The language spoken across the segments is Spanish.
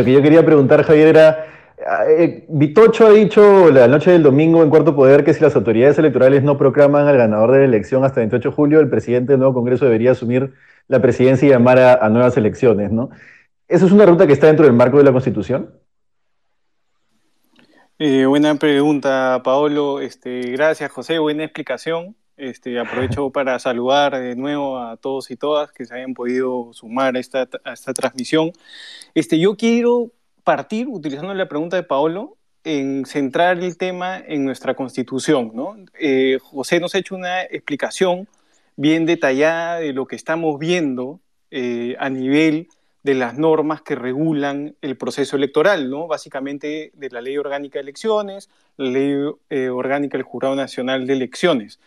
lo que yo quería preguntar, Javier, era, eh, Vitocho ha dicho la noche del domingo en Cuarto Poder que si las autoridades electorales no proclaman al ganador de la elección hasta el 28 de julio, el presidente del nuevo Congreso debería asumir la presidencia y llamar a, nuevas elecciones, ¿no? ¿Eso es una ruta que está dentro del marco de la Constitución? Eh, buena pregunta, Paolo. Este, gracias, José. Buena explicación. Este, aprovecho para saludar de nuevo a todos y todas que se hayan podido sumar a esta, esta transmisión. Este, yo quiero partir, utilizando la pregunta de Paolo, en centrar el tema en nuestra constitución. ¿no? Eh, José nos ha hecho una explicación bien detallada de lo que estamos viendo eh, a nivel de las normas que regulan el proceso electoral, ¿no? básicamente de la Ley Orgánica de Elecciones, la Ley eh, Orgánica del Jurado Nacional de Elecciones.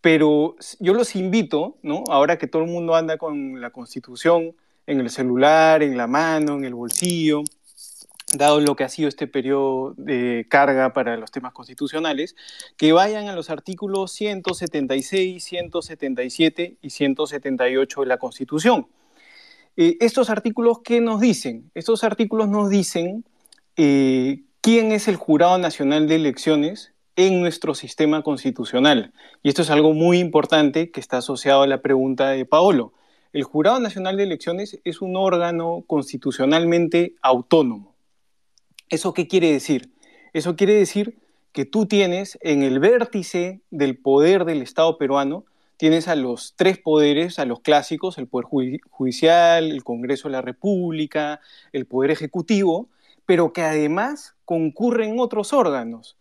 Pero yo los invito, ¿no? ahora que todo el mundo anda con la Constitución en el celular, en la mano, en el bolsillo, dado lo que ha sido este periodo de carga para los temas constitucionales, que vayan a los artículos 176, 177 y 178 de la Constitución. Eh, estos artículos, ¿qué nos dicen? Estos artículos nos dicen eh, quién es el Jurado Nacional de Elecciones en nuestro sistema constitucional. Y esto es algo muy importante que está asociado a la pregunta de Paolo. El Jurado Nacional de Elecciones es un órgano constitucionalmente autónomo. ¿Eso qué quiere decir? Eso quiere decir que tú tienes en el vértice del poder del Estado peruano, tienes a los tres poderes, a los clásicos, el Poder Judicial, el Congreso de la República, el Poder Ejecutivo, pero que además concurren otros órganos.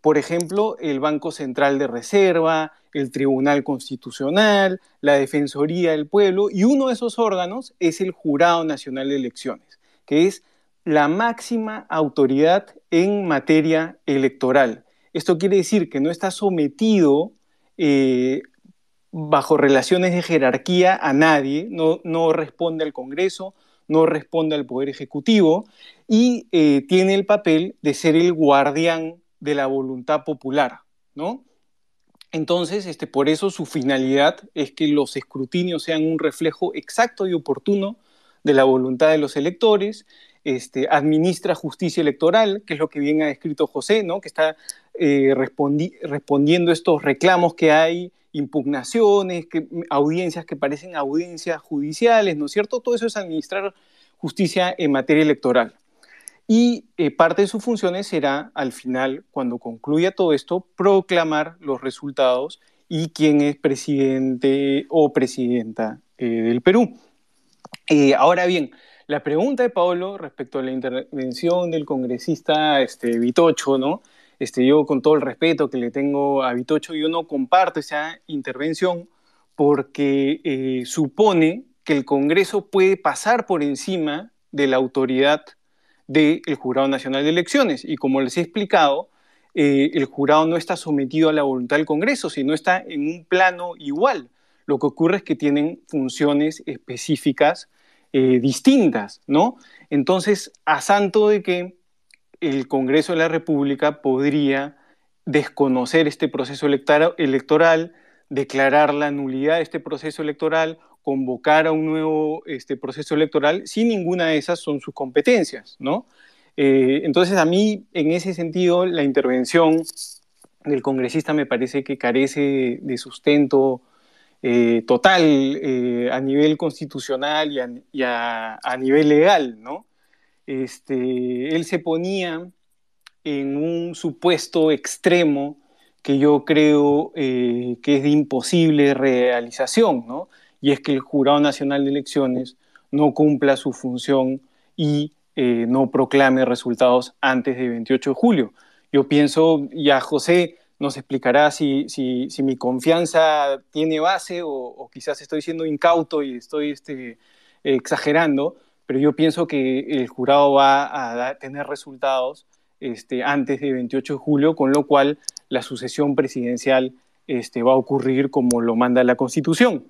Por ejemplo, el Banco Central de Reserva, el Tribunal Constitucional, la Defensoría del Pueblo, y uno de esos órganos es el Jurado Nacional de Elecciones, que es la máxima autoridad en materia electoral. Esto quiere decir que no está sometido eh, bajo relaciones de jerarquía a nadie, no, responde al Congreso, no responde al Poder Ejecutivo y eh, tiene el papel de ser el guardián de la voluntad popular, ¿no? Entonces, este, por eso su finalidad es que los escrutinios sean un reflejo exacto y oportuno de la voluntad de los electores este, administra justicia electoral, que es lo que bien ha descrito José, ¿no? que está eh, respondiendo estos reclamos que hay, impugnaciones, que, audiencias que parecen audiencias judiciales, ¿no es cierto? Todo eso es administrar justicia en materia electoral. Y eh, parte de sus funciones será, al final, cuando concluya todo esto, proclamar los resultados y quién es presidente o presidenta eh, del Perú. ahora bien, la pregunta de Paolo respecto a la intervención del congresista este, Vitocho, ¿no? Este, yo con todo el respeto que le tengo a Vitocho, yo no comparto esa intervención porque eh, supone que el Congreso puede pasar por encima de la autoridad del Jurado Nacional de Elecciones. Y como les he explicado, eh, el jurado no está sometido a la voluntad del Congreso, sino está en un plano igual. Lo que ocurre es que tienen funciones específicas eh, distintas, ¿no? Entonces, a santo de que el Congreso de la República podría desconocer este proceso electoral, declarar la nulidad de este proceso electoral, convocar a un nuevo este, proceso electoral, sin ninguna de esas son sus competencias, ¿no? Eh, entonces, a mí, en ese sentido, la intervención del congresista me parece que carece de sustento eh, total eh, a nivel constitucional y a, nivel legal, ¿no? Este, él se ponía en un supuesto extremo que yo creo eh, que es de imposible realización, ¿no? Y es que el Jurado Nacional de Elecciones no cumpla su función y no proclame resultados antes del 28 de julio. Yo pienso, ya José nos explicará si, si, si mi confianza tiene base o, quizás estoy siendo incauto y estoy este, exagerando, pero yo pienso que el jurado va a tener resultados este, antes del 28 de julio, con lo cual la sucesión presidencial este, va a ocurrir como lo manda la Constitución.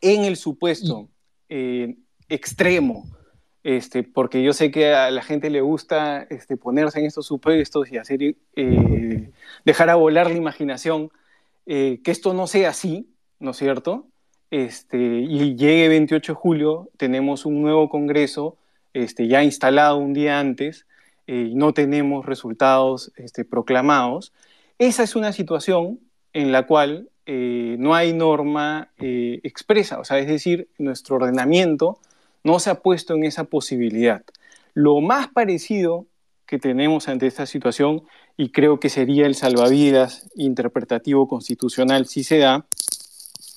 En el supuesto eh, extremo este, porque yo sé que a la gente le gusta este, ponerse en estos supuestos y hacer, eh, dejar a volar la imaginación, eh, que esto no sea así, ¿no es cierto? Este, y llegue 28 de julio, tenemos un nuevo Congreso este, ya instalado un día antes eh, no tenemos resultados este, proclamados. Esa es una situación en la cual eh, no hay norma eh, expresa, o sea, es decir, nuestro ordenamiento no se ha puesto en esa posibilidad. Lo más parecido que tenemos ante esta situación, y creo que sería el salvavidas interpretativo constitucional si se da,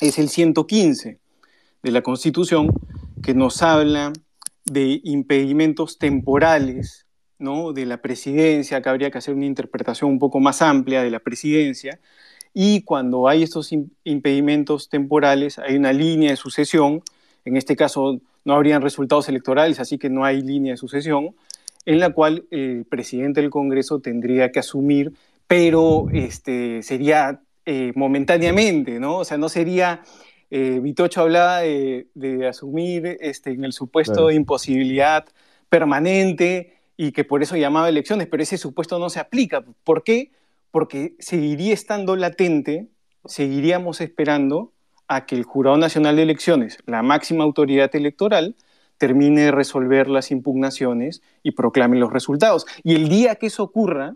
es el 115 de la Constitución, que nos habla de impedimentos temporales ¿no? de la presidencia, que habría que hacer una interpretación un poco más amplia de la presidencia, y cuando hay estos impedimentos temporales, hay una línea de sucesión, en este caso no habrían resultados electorales, así que no hay línea de sucesión, en la cual el presidente del Congreso tendría que asumir, pero este, sería eh, momentáneamente, ¿no? O sea, no sería... Eh, Vitocho hablaba de, asumir este, en el supuesto de imposibilidad permanente y que por eso llamaba elecciones, pero ese supuesto no se aplica. ¿Por qué? Porque seguiría estando latente, seguiríamos esperando a que el Jurado Nacional de Elecciones, la máxima autoridad electoral, termine de resolver las impugnaciones y proclame los resultados. Y el día que eso ocurra,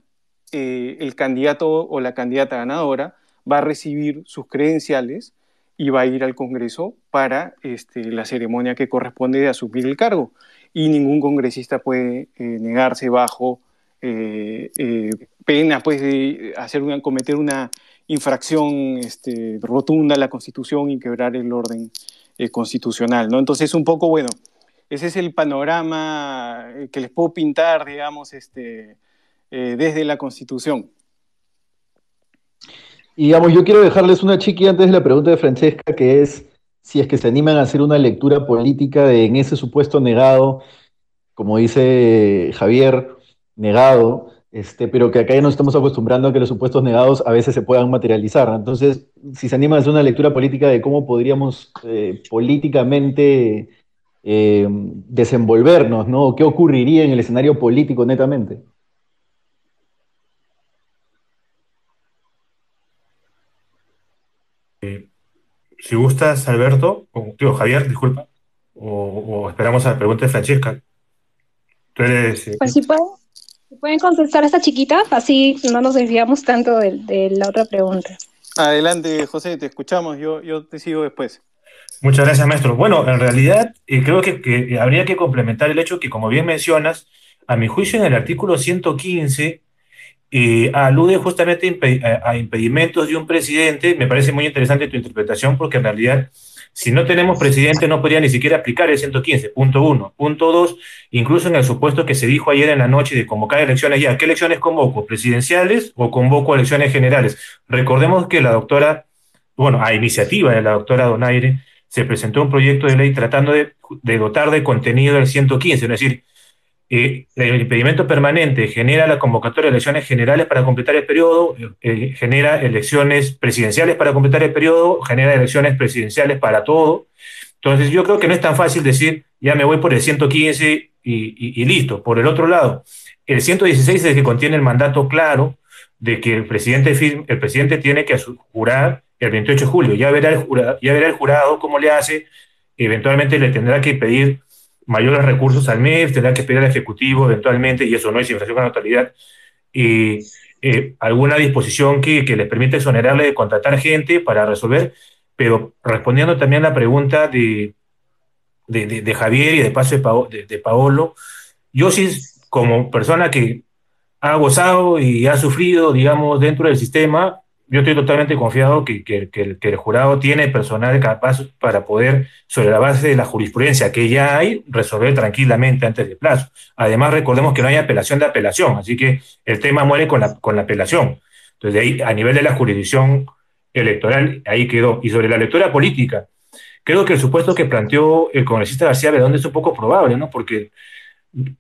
eh, el candidato o la candidata ganadora va a recibir sus credenciales y va a ir al Congreso para este, la ceremonia que corresponde de asumir el cargo. Y ningún congresista puede eh, negarse bajo eh, pena pues, de hacer una, cometer una infracción este, rotunda a la Constitución y quebrar el orden eh, constitucional. ¿no? Entonces, un poco, bueno, ese es el panorama eh, que les puedo pintar, digamos, este, eh, desde la Constitución. Y digamos, yo quiero dejarles una chiqui antes de la pregunta de Francesca, que es si es que se animan a hacer una lectura política de en ese supuesto negado, como dice Javier, negado, este, pero que acá ya nos estamos acostumbrando a que los supuestos negados a veces se puedan materializar. Entonces, si se anima a hacer una lectura política de cómo podríamos eh, políticamente eh, desenvolvernos, ¿no? ¿Qué ocurriría en el escenario político netamente? Eh, si gustas, Alberto, o tío, Javier, disculpa, o, esperamos a la pregunta de Francesca. Tú eres, pues sí puedo. ¿Pueden contestar a esta chiquita? Así no nos desviamos tanto de, la otra pregunta. Adelante, José, te escuchamos, yo, yo te sigo después. Muchas gracias, maestro. Bueno, en realidad eh, creo que, habría que complementar el hecho que, como bien mencionas, a mi juicio en el artículo 115 eh, alude justamente a impedimentos de un presidente. Me parece muy interesante tu interpretación porque en realidad si no tenemos presidente, no podría ni siquiera aplicar el 115, punto uno. Punto dos, incluso en el supuesto que se dijo ayer en la noche de convocar elecciones ya, ¿qué elecciones convoco? ¿Presidenciales o convoco elecciones generales? Recordemos que la doctora, bueno, a iniciativa de la doctora Donaire, se presentó un proyecto de ley tratando de, de dotar de contenido el 115, es decir, eh, el impedimento permanente genera la convocatoria de elecciones generales para completar el periodo, eh, genera elecciones presidenciales para completar el periodo, genera elecciones presidenciales para todo. Entonces yo creo que no es tan fácil decir, ya me voy por el 115 y, listo. Por el otro lado, el 116 es el que contiene el mandato claro de que el presidente, el presidente tiene que jurar el 28 de julio. Ya verá el ya verá el jurado cómo le hace, eventualmente le tendrá que pedir mayores recursos al MEF, tendrá que pedir al Ejecutivo eventualmente, y eso no es infracción a la totalidad, y eh, alguna disposición que, que, les permita exonerarle de contratar gente para resolver, pero respondiendo también a la pregunta de, de, de, Javier y de paso de, de, Paolo, yo sí, como persona que ha gozado y ha sufrido, digamos, dentro del sistema, yo estoy totalmente confiado que, que, el jurado tiene personal capaz para poder, sobre la base de la jurisprudencia que ya hay, resolver tranquilamente antes del plazo. Además, recordemos que no hay apelación de apelación, así que el tema muere con la, con la apelación. Entonces, ahí, a nivel de la jurisdicción electoral, ahí quedó. Y sobre la lectura política, creo que el supuesto que planteó el congresista García Bedondo es un poco probable, ¿no? Porque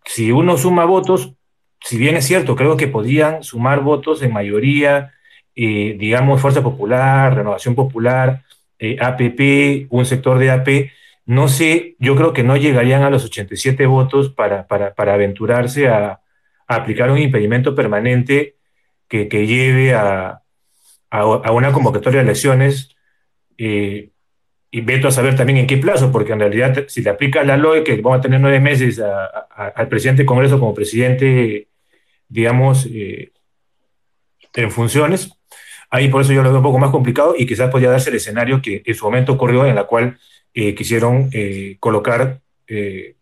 si uno suma votos, si bien es cierto, creo que podían sumar votos en mayoría eh, digamos, Fuerza Popular, Renovación Popular, eh, APP, un sector de AP, no sé, yo creo que no llegarían a los 87 votos para, para, aventurarse a, aplicar un impedimento permanente que, que lleve a, a, una convocatoria de elecciones. Eh, y veto a saber también en qué plazo, porque en realidad si le aplica la LOE, que vamos a tener nueve meses al presidente del Congreso como presidente, digamos, eh, en funciones, ahí por eso yo lo veo un poco más complicado y quizás podría darse el escenario que en su momento ocurrió en la cual eh, quisieron eh, colocar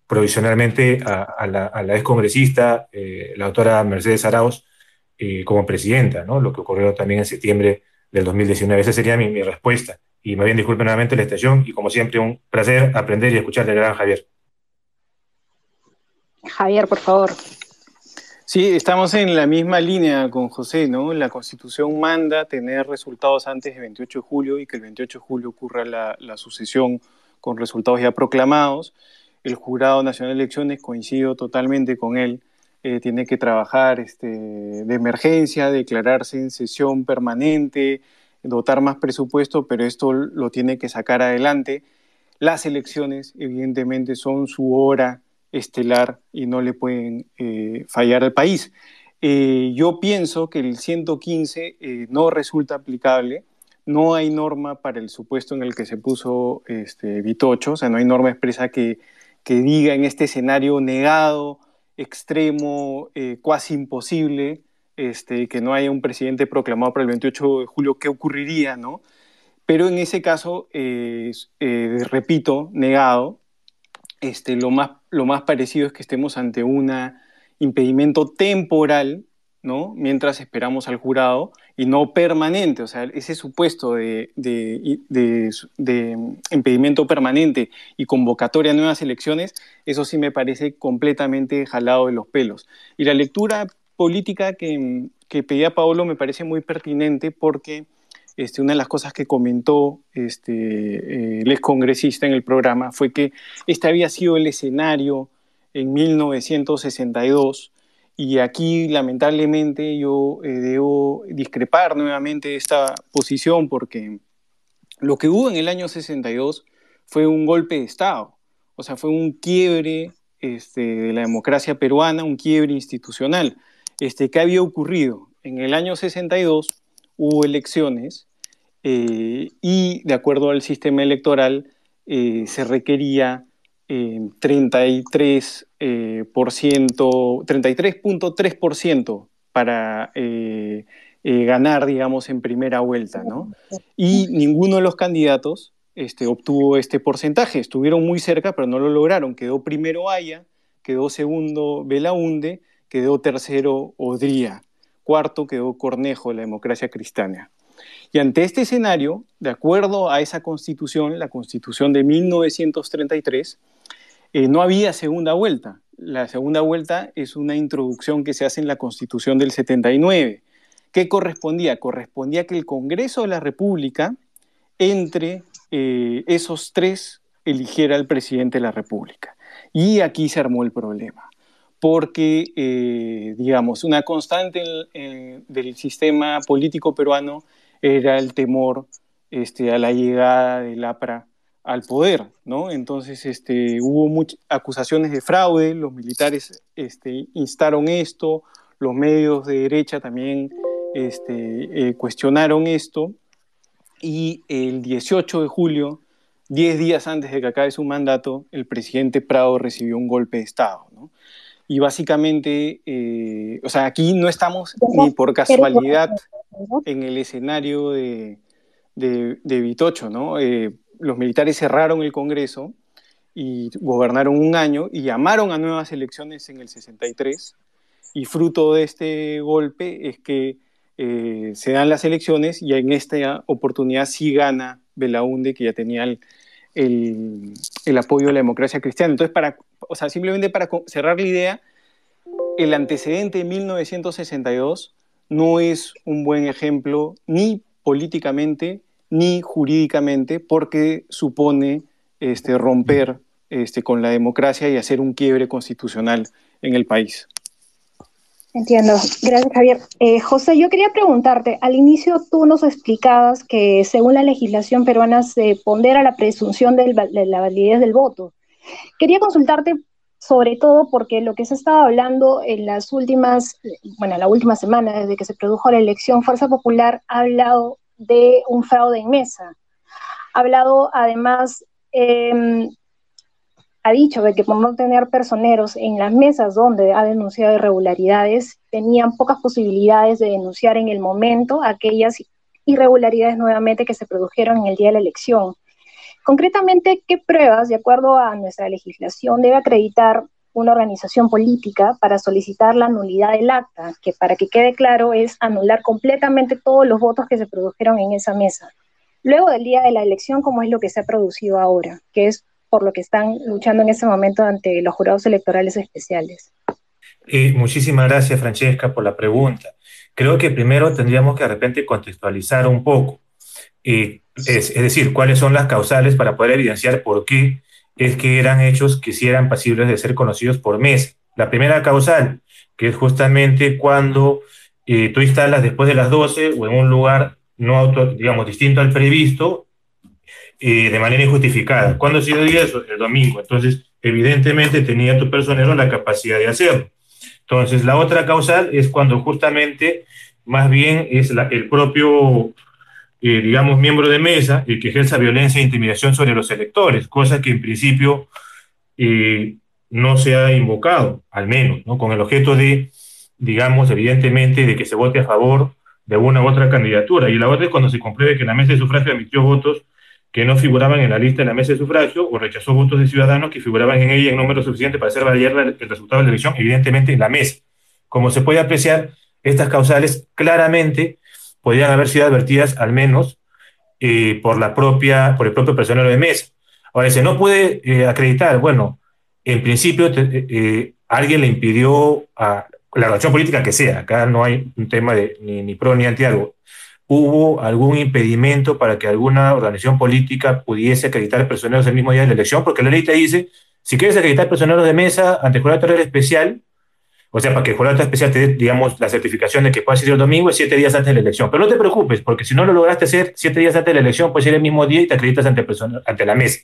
provisionalmente a, la, a la excongresista, la doctora Mercedes Arauz, como presidenta, ¿no? lo que ocurrió también en septiembre del 2019. Esa sería mi, mi respuesta. Y me bien disculpen nuevamente la estación y como siempre un placer aprender y escuchar del gran Javier. Javier, por favor. Sí, estamos en la misma línea con José, ¿no? La Constitución manda tener resultados antes del 28 de julio y que el 28 de julio ocurra la, sucesión con resultados ya proclamados. El Jurado Nacional de Elecciones, coincido totalmente con él, eh, tiene que trabajar este, de emergencia, declararse en sesión permanente, dotar más presupuesto, pero esto lo tiene que sacar adelante. Las elecciones, evidentemente, son su hora estelar y no le pueden eh, fallar al país. Eh, yo pienso que el 115 eh, no resulta aplicable. No hay norma para el supuesto en el que se puso este, Vitocho, o sea, no hay norma expresa que, que diga en este escenario negado, extremo, cuasi imposible, este, que no haya un presidente proclamado para el 28 de julio, ¿qué ocurriría, no? Pero en ese caso, eh, repito, negado, este, lo, más, lo más parecido es que estemos ante un impedimento temporal, ¿no? Mientras esperamos al jurado y no permanente, o sea, ese supuesto de, de, de, impedimento permanente y convocatoria a nuevas elecciones, eso sí me parece completamente jalado de los pelos. Y la lectura política que, que pedía Paolo me parece muy pertinente porque este, una de las cosas que comentó este, eh, el excongresista en el programa fue que este había sido el escenario en 1962 y aquí lamentablemente yo eh, debo discrepar nuevamente esta posición porque lo que hubo en el año 62 fue un golpe de Estado, o sea, fue un quiebre este, de la democracia peruana, un quiebre institucional. Este, ¿Qué había ocurrido? En el año 62 hubo elecciones eh, y de acuerdo al sistema electoral eh, se requería 33%, eh, 33.3% para ganar, digamos, en primera vuelta, ¿no? Y ninguno de los candidatos este, obtuvo este porcentaje. Estuvieron muy cerca, pero no lo lograron. Quedó primero Haya, quedó segundo Belaunde quedó tercero Odría, cuarto quedó Cornejo, la democracia cristiana. Y ante este escenario, de acuerdo a esa constitución, la constitución de 1933, eh, no había segunda vuelta. La segunda vuelta es una introducción que se hace en la constitución del 79. ¿Qué correspondía? Correspondía que el Congreso de la República, entre eh, esos tres, eligiera al presidente de la República. Y aquí se armó el problema porque, eh, digamos, una constante del sistema político peruano era el temor este, a la llegada del APRA al poder, ¿no? Entonces este, hubo muchas acusaciones de fraude, los militares este, instaron esto, los medios de derecha también este, eh, cuestionaron esto, y el 18 de julio, 10 días antes de que acabe su mandato, el presidente Prado recibió un golpe de Estado, ¿no? Y básicamente, eh, o sea, aquí no estamos ni por casualidad en el escenario de, de, Vitocho, ¿no? Eh, los militares cerraron el Congreso y gobernaron un año y llamaron a nuevas elecciones en el 63 y fruto de este golpe es que eh, se dan las elecciones y en esta oportunidad sí gana Belaunde, que ya tenía el, el, apoyo de la democracia cristiana. Entonces, para, o sea, simplemente para cerrar la idea, el antecedente de 1962 no es un buen ejemplo ni políticamente ni jurídicamente porque supone este, romper este, con la democracia y hacer un quiebre constitucional en el país. Entiendo. Gracias, Javier. Eh, José, yo quería preguntarte, al inicio tú nos explicabas que según la legislación peruana se pondera la presunción de la validez del voto. Quería consultarte sobre todo porque lo que se estaba hablando en las últimas, bueno, la última semana, desde que se produjo la elección, Fuerza Popular ha hablado de un fraude en mesa. ha hablado además, em, ha dicho de que por no tener personeros en las mesas donde ha denunciado irregularidades, tenían pocas posibilidades de denunciar en el momento aquellas irregularidades nuevamente que se produjeron en el día de la elección. Concretamente, ¿qué pruebas, de acuerdo a nuestra legislación, debe acreditar una organización política para solicitar la nulidad del acta, que para que quede claro es anular completamente todos los votos que se produjeron en esa mesa? Luego del día de la elección, como es lo que se ha producido ahora, que es por lo que están luchando en ese momento ante los jurados electorales especiales. Eh, muchísimas gracias, Francesca, por la pregunta. Creo que primero tendríamos que de repente contextualizar un poco. Eh, es, decir, cuáles son las causales para poder evidenciar por qué es que eran hechos que sí eran pasibles de ser conocidos por mes. La primera causal, que es justamente cuando eh, tú instalas después de las 12 o en un lugar no auto, digamos, distinto al previsto, eh, de manera injustificada. ¿Cuándo ha sido eso? El domingo. Entonces, evidentemente tenía tu personero la capacidad de hacerlo. Entonces, la otra causal es cuando justamente, más bien, es el propio eh, digamos, miembro de mesa el que ejerza violencia e intimidación sobre los electores, cosa que en principio eh, no se ha invocado, al menos, ¿no? con el objeto de, digamos, evidentemente, de que se vote a favor de una u otra candidatura. Y la otra es cuando se compruebe que la mesa de sufragio emitió votos que no figuraban en la lista de la mesa de sufragio o rechazó votos de ciudadanos que figuraban en ella en número suficiente para hacer valer el resultado de la elección, evidentemente en la mesa. Como se puede apreciar, estas causales claramente podrían haber sido advertidas al menos eh, por, la propia, por el propio personal de mesa. Ahora, se no puede eh, acreditar, bueno, en principio eh, alguien le impidió a la relación política que sea, acá no hay un tema de ni, ni pro ni anti algo, hubo algún impedimento para que alguna organización política pudiese acreditar personeros el mismo día de la elección, porque la ley te dice, si quieres acreditar personeros de mesa ante el jurado especial, o sea, para que el jurado especial te dé, digamos, la certificación de que puedas ir el domingo es siete días antes de la elección. Pero no te preocupes, porque si no lo lograste hacer siete días antes de la elección, puedes ir el mismo día y te acreditas ante, ante la mesa.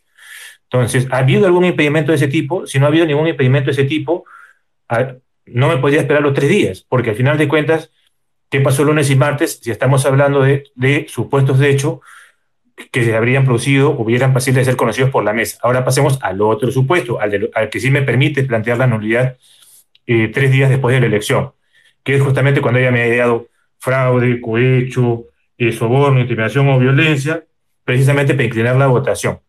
Entonces, ¿ha habido algún impedimento de ese tipo? Si no ha habido ningún impedimento de ese tipo, ah, no me podría esperar los tres días, porque al final de cuentas, ¿qué pasó lunes y martes si estamos hablando de, de supuestos de hecho que se habrían producido hubieran pasibles de ser conocidos por la mesa? Ahora pasemos al otro supuesto, al, al que sí me permite plantear la nulidad eh, tres días después de la elección, que es justamente cuando ella me ha ideado fraude, cohecho, eh, soborno, intimidación o violencia, precisamente para inclinar la votación.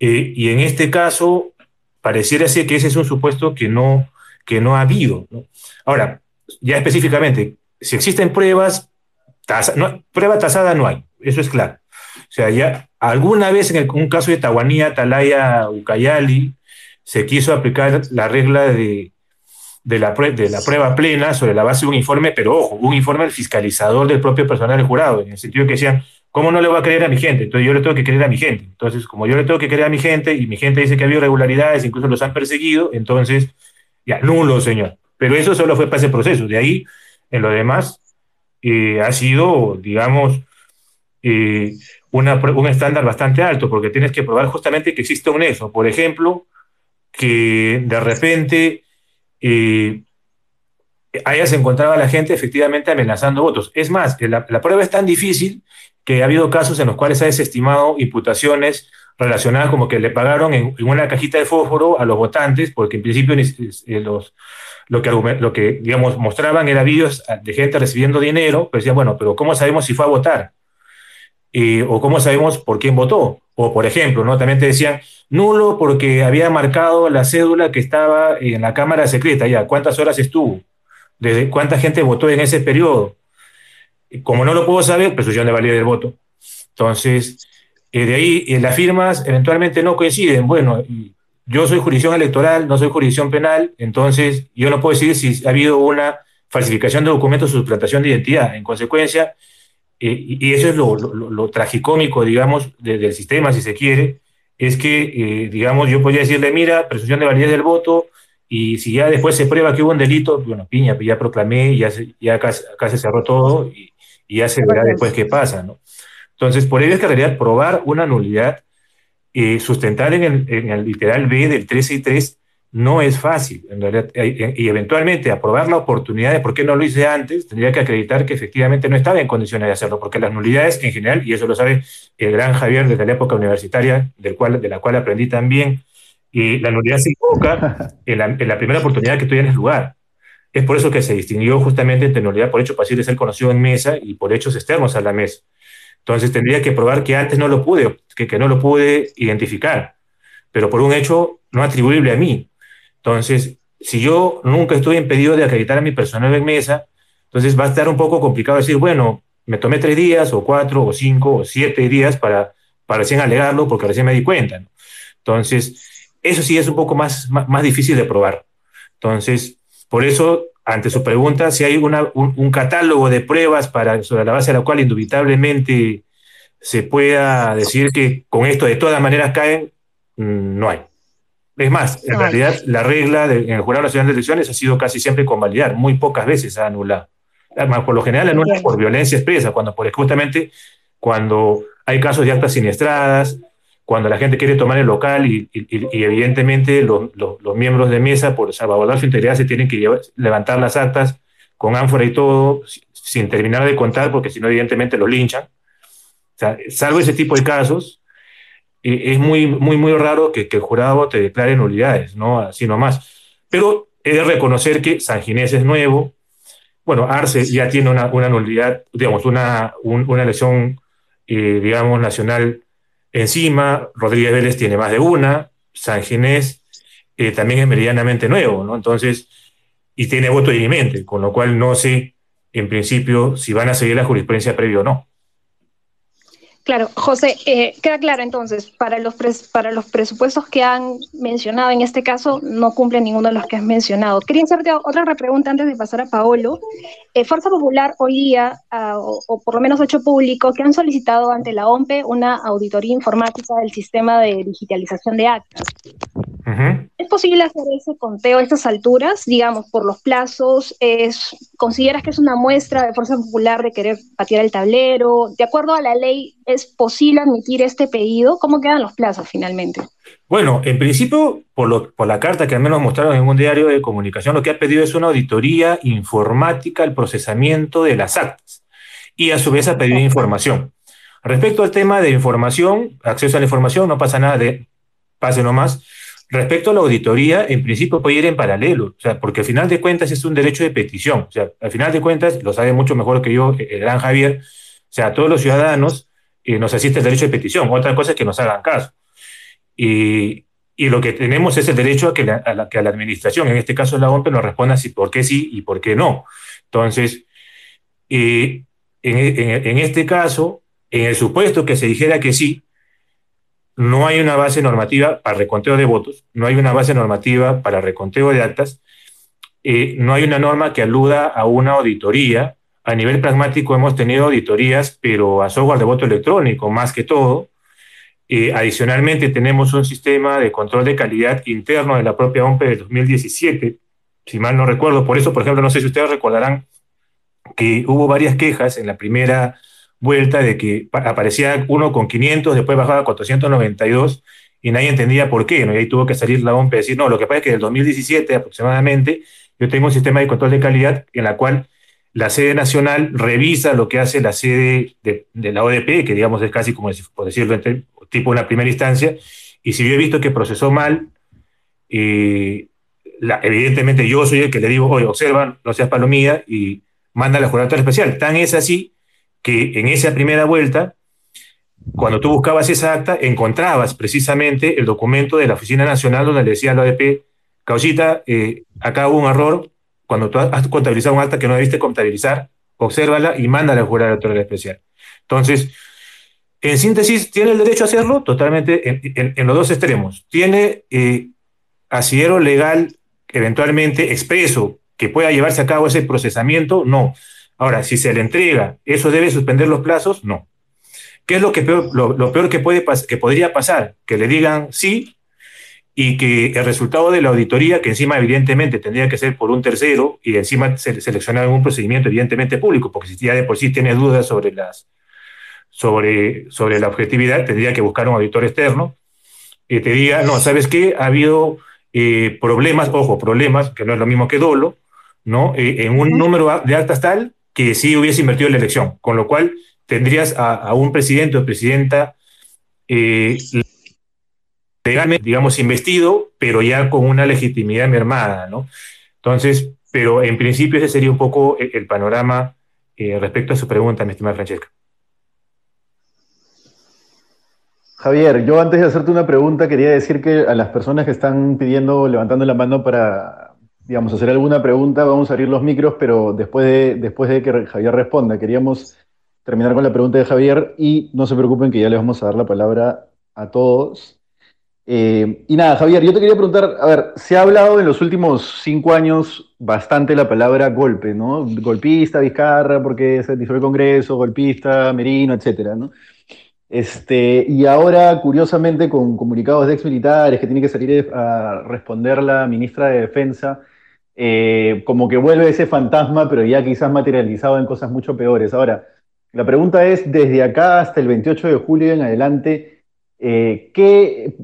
Eh, y en este caso, pareciera ser que ese es un supuesto que no, que no ha habido. Ahora, ya específicamente, si existen pruebas, no, prueba tasada no hay, eso es claro. O sea, ya alguna vez en un caso de Tahuanía, Talaya, Ucayali, se quiso aplicar la regla de de la, de la prueba plena sobre la base de un informe, pero ojo, un informe fiscalizador del propio personal del jurado, en el sentido que decían, ¿cómo no le voy a creer a mi gente? Entonces yo le tengo que creer a mi gente. Entonces, como yo le tengo que creer a mi gente y mi gente dice que ha habido irregularidades, incluso los han perseguido, entonces, ya, nulo, señor. Pero eso solo fue para ese proceso. De ahí, en lo demás, eh, ha sido, digamos, eh, una, un estándar bastante alto, porque tienes que probar justamente que existe un eso. Por ejemplo, que de repente y allá se encontraba la gente efectivamente amenazando votos. Es más, la, prueba es tan difícil que ha habido casos en los cuales ha desestimado imputaciones relacionadas como que le pagaron en, una cajita de fósforo a los votantes, porque en principio eh, los, lo, que, lo que, digamos, mostraban era vídeos de gente recibiendo dinero, pero decían, bueno, pero ¿cómo sabemos si fue a votar? O cómo sabemos por quién votó. O, por ejemplo, ¿no? también te decían nulo porque había marcado la cédula que estaba en la Cámara Secreta, ya, ¿cuántas horas estuvo? ¿Desde cuánta gente votó en ese periodo? Como no lo puedo saber, presunción de validez del voto. Entonces, eh, de ahí eh, las firmas eventualmente no coinciden. Bueno, yo soy jurisdicción electoral, no soy jurisdicción penal, entonces yo no puedo decir si ha habido una falsificación de documentos o suplantación de identidad. En consecuencia, eh, y eso es lo, tragicómico, digamos, del sistema, si se quiere, es que, eh, digamos, yo podría decirle, mira, presunción de validez del voto, y si ya después se prueba que hubo un delito, bueno, piña, ya proclamé, ya, ya acá, se cerró todo, y, ya se verá después qué pasa, ¿no? Entonces, por ello es que en realidad probar una nulidad, eh, sustentar en el, en el literal B del 13 y 3, no es fácil, en realidad, y eventualmente aprobar la oportunidad de por qué no lo hice antes, tendría que acreditar que efectivamente no estaba en condiciones de hacerlo, porque las nulidades en general, y eso lo sabe el gran Javier desde la época universitaria, del cual, de la cual aprendí también, y la nulidad se invoca en la, en la primera oportunidad que tú tienes lugar. Es por eso que se distinguió justamente entre nulidad por hecho pasivo de ser conocido en mesa y por hechos externos a la mesa. Entonces tendría que probar que antes no lo pude, que, que no lo pude identificar, pero por un hecho no atribuible a mí, entonces, si yo nunca estoy impedido de acreditar a mi personal en mesa, entonces va a estar un poco complicado decir, bueno, me tomé tres días o cuatro o cinco o siete días para, para recién alegarlo porque recién me di cuenta. Entonces, eso sí es un poco más, más, difícil de probar. Entonces, por eso, ante su pregunta, si hay una, un, catálogo de pruebas para, sobre la base de la cual indubitablemente se pueda decir que con esto de todas maneras caen, mm, no hay. Es más, en realidad la regla en el Jurado Nacional de Elecciones ha sido casi siempre convalidar, muy pocas veces ha anulado. Además, por lo general anula por violencia expresa, cuando por, justamente cuando hay casos de actas siniestradas, cuando la gente quiere tomar el local y, evidentemente los, miembros de mesa, por salvaguardar su integridad, se tienen que levantar las actas con ánfora y todo, sin terminar de contar, porque si no, evidentemente los linchan. O sea, salvo ese tipo de casos, es muy, muy, muy raro que, el jurado te declare nulidades, ¿no? Así nomás. Pero he de reconocer que San Ginés es nuevo. Bueno, Arce ya tiene una, una nulidad, digamos, una, una elección, eh, digamos, nacional encima. Rodríguez Vélez tiene más de una. San Ginés eh, también es meridianamente nuevo, ¿no? Entonces, y tiene voto de mente, con lo cual no sé, en principio, si van a seguir la jurisprudencia previa o no. Claro, José, eh, queda claro entonces, para los, para los presupuestos que han mencionado en este caso, no cumplen ninguno de los que has mencionado. Quería hacerte otra repregunta antes de pasar a Paolo. Eh, Fuerza Popular hoy día, ah, o, por lo menos hecho público, que han solicitado ante la OMPE una auditoría informática del sistema de digitalización de actas. ¿Es posible hacer ese conteo a estas alturas, digamos, por los plazos? Es, ¿Consideras que es una muestra de Fuerza Popular de querer patear el tablero? De acuerdo a la ley, ¿es posible admitir este pedido? ¿Cómo quedan los plazos finalmente? Bueno, en principio, por, por la carta que al menos mostraron en un diario de comunicación, lo que ha pedido es una auditoría informática al procesamiento de las actas y a su vez ha pedido información. Respecto al tema de información, acceso a la información, no pasa nada de pase nomás. Respecto a la auditoría, en principio puede ir en paralelo, o sea, porque al final de cuentas es un derecho de petición. O sea, al final de cuentas, lo sabe mucho mejor que yo el gran Javier, o sea, todos los ciudadanos eh, nos asiste el derecho de petición. Otra cosa es que nos hagan caso. Y, y lo que tenemos es el derecho a que la, a la, que la administración, en este caso la OMP, nos responda si por qué sí y por qué no. Entonces, eh, en, en, en este caso, en el supuesto que se dijera que sí, no hay una base normativa para reconteo de votos, no hay una base normativa para reconteo de actas, eh, no hay una norma que aluda a una auditoría. A nivel pragmático hemos tenido auditorías, pero a software de voto electrónico más que todo. Eh, adicionalmente tenemos un sistema de control de calidad interno de la propia OMPE de 2017, si mal no recuerdo. Por eso, por ejemplo, no sé si ustedes recordarán que hubo varias quejas en la primera vuelta de que aparecía uno con 500, después bajaba a 492 y nadie entendía por qué, ¿no? Y ahí tuvo que salir la OMP y decir, no, lo que pasa es que en el 2017 aproximadamente yo tengo un sistema de control de calidad en la cual la sede nacional revisa lo que hace la sede de, la ODP, que digamos es casi como, por decirlo, tipo una primera instancia, y si yo he visto que procesó mal, eh, evidentemente yo soy el que le digo, oye, observa, no seas palomía, y manda la jurada especial. Tan es así que en esa primera vuelta, cuando tú buscabas esa acta, encontrabas precisamente el documento de la Oficina Nacional donde le decía a la ODP, Causita, eh, acá hubo un error, cuando tú has contabilizado un acta que no debiste contabilizar, obsérvala y mándala al jurado electoral especial. Entonces, en síntesis, ¿tiene el derecho a hacerlo? Totalmente en, los dos extremos. ¿Tiene eh, asidero legal eventualmente expreso que pueda llevarse a cabo ese procesamiento? No. Ahora, si se le entrega, ¿eso debe suspender los plazos? No. ¿Qué es lo, que peor, lo, peor que, puede que podría pasar? Que le digan sí y que el resultado de la auditoría, que encima evidentemente tendría que ser por un tercero y encima se seleccionar un procedimiento evidentemente público, porque si ya de por sí tiene dudas sobre, las, sobre, sobre la objetividad, tendría que buscar un auditor externo y te diga, no, ¿sabes qué? Ha habido eh, problemas, ojo, problemas, que no es lo mismo que dolo, ¿no? Eh, en un número de actas tal que sí hubiese invertido en la elección, con lo cual tendrías a, un presidente o presidenta eh, legalmente, digamos, investido, pero ya con una legitimidad mermada, ¿no? Entonces, pero en principio ese sería un poco el, panorama respecto a su pregunta, mi estimada Francesca. Javier, yo antes de hacerte una pregunta quería decir que a las personas que están pidiendo, levantando la mano para, digamos, hacer alguna pregunta, vamos a abrir los micros, pero después de, después de que Javier responda, queríamos terminar con la pregunta de Javier y no se preocupen que ya le vamos a dar la palabra a todos. Eh, y nada, Javier, yo te quería preguntar, a ver, se ha hablado en los últimos cinco años bastante la palabra golpe, ¿no? Golpista, Vizcarra, porque se disuelve el Congreso, golpista, Merino, etcétera, ¿no? Este, y ahora, curiosamente, con comunicados de exmilitares que tiene que salir a responder la ministra de Defensa, eh, como que vuelve ese fantasma, pero ya quizás materializado en cosas mucho peores. Ahora, la pregunta es, desde acá hasta el 28 de julio en adelante, eh, ¿qué,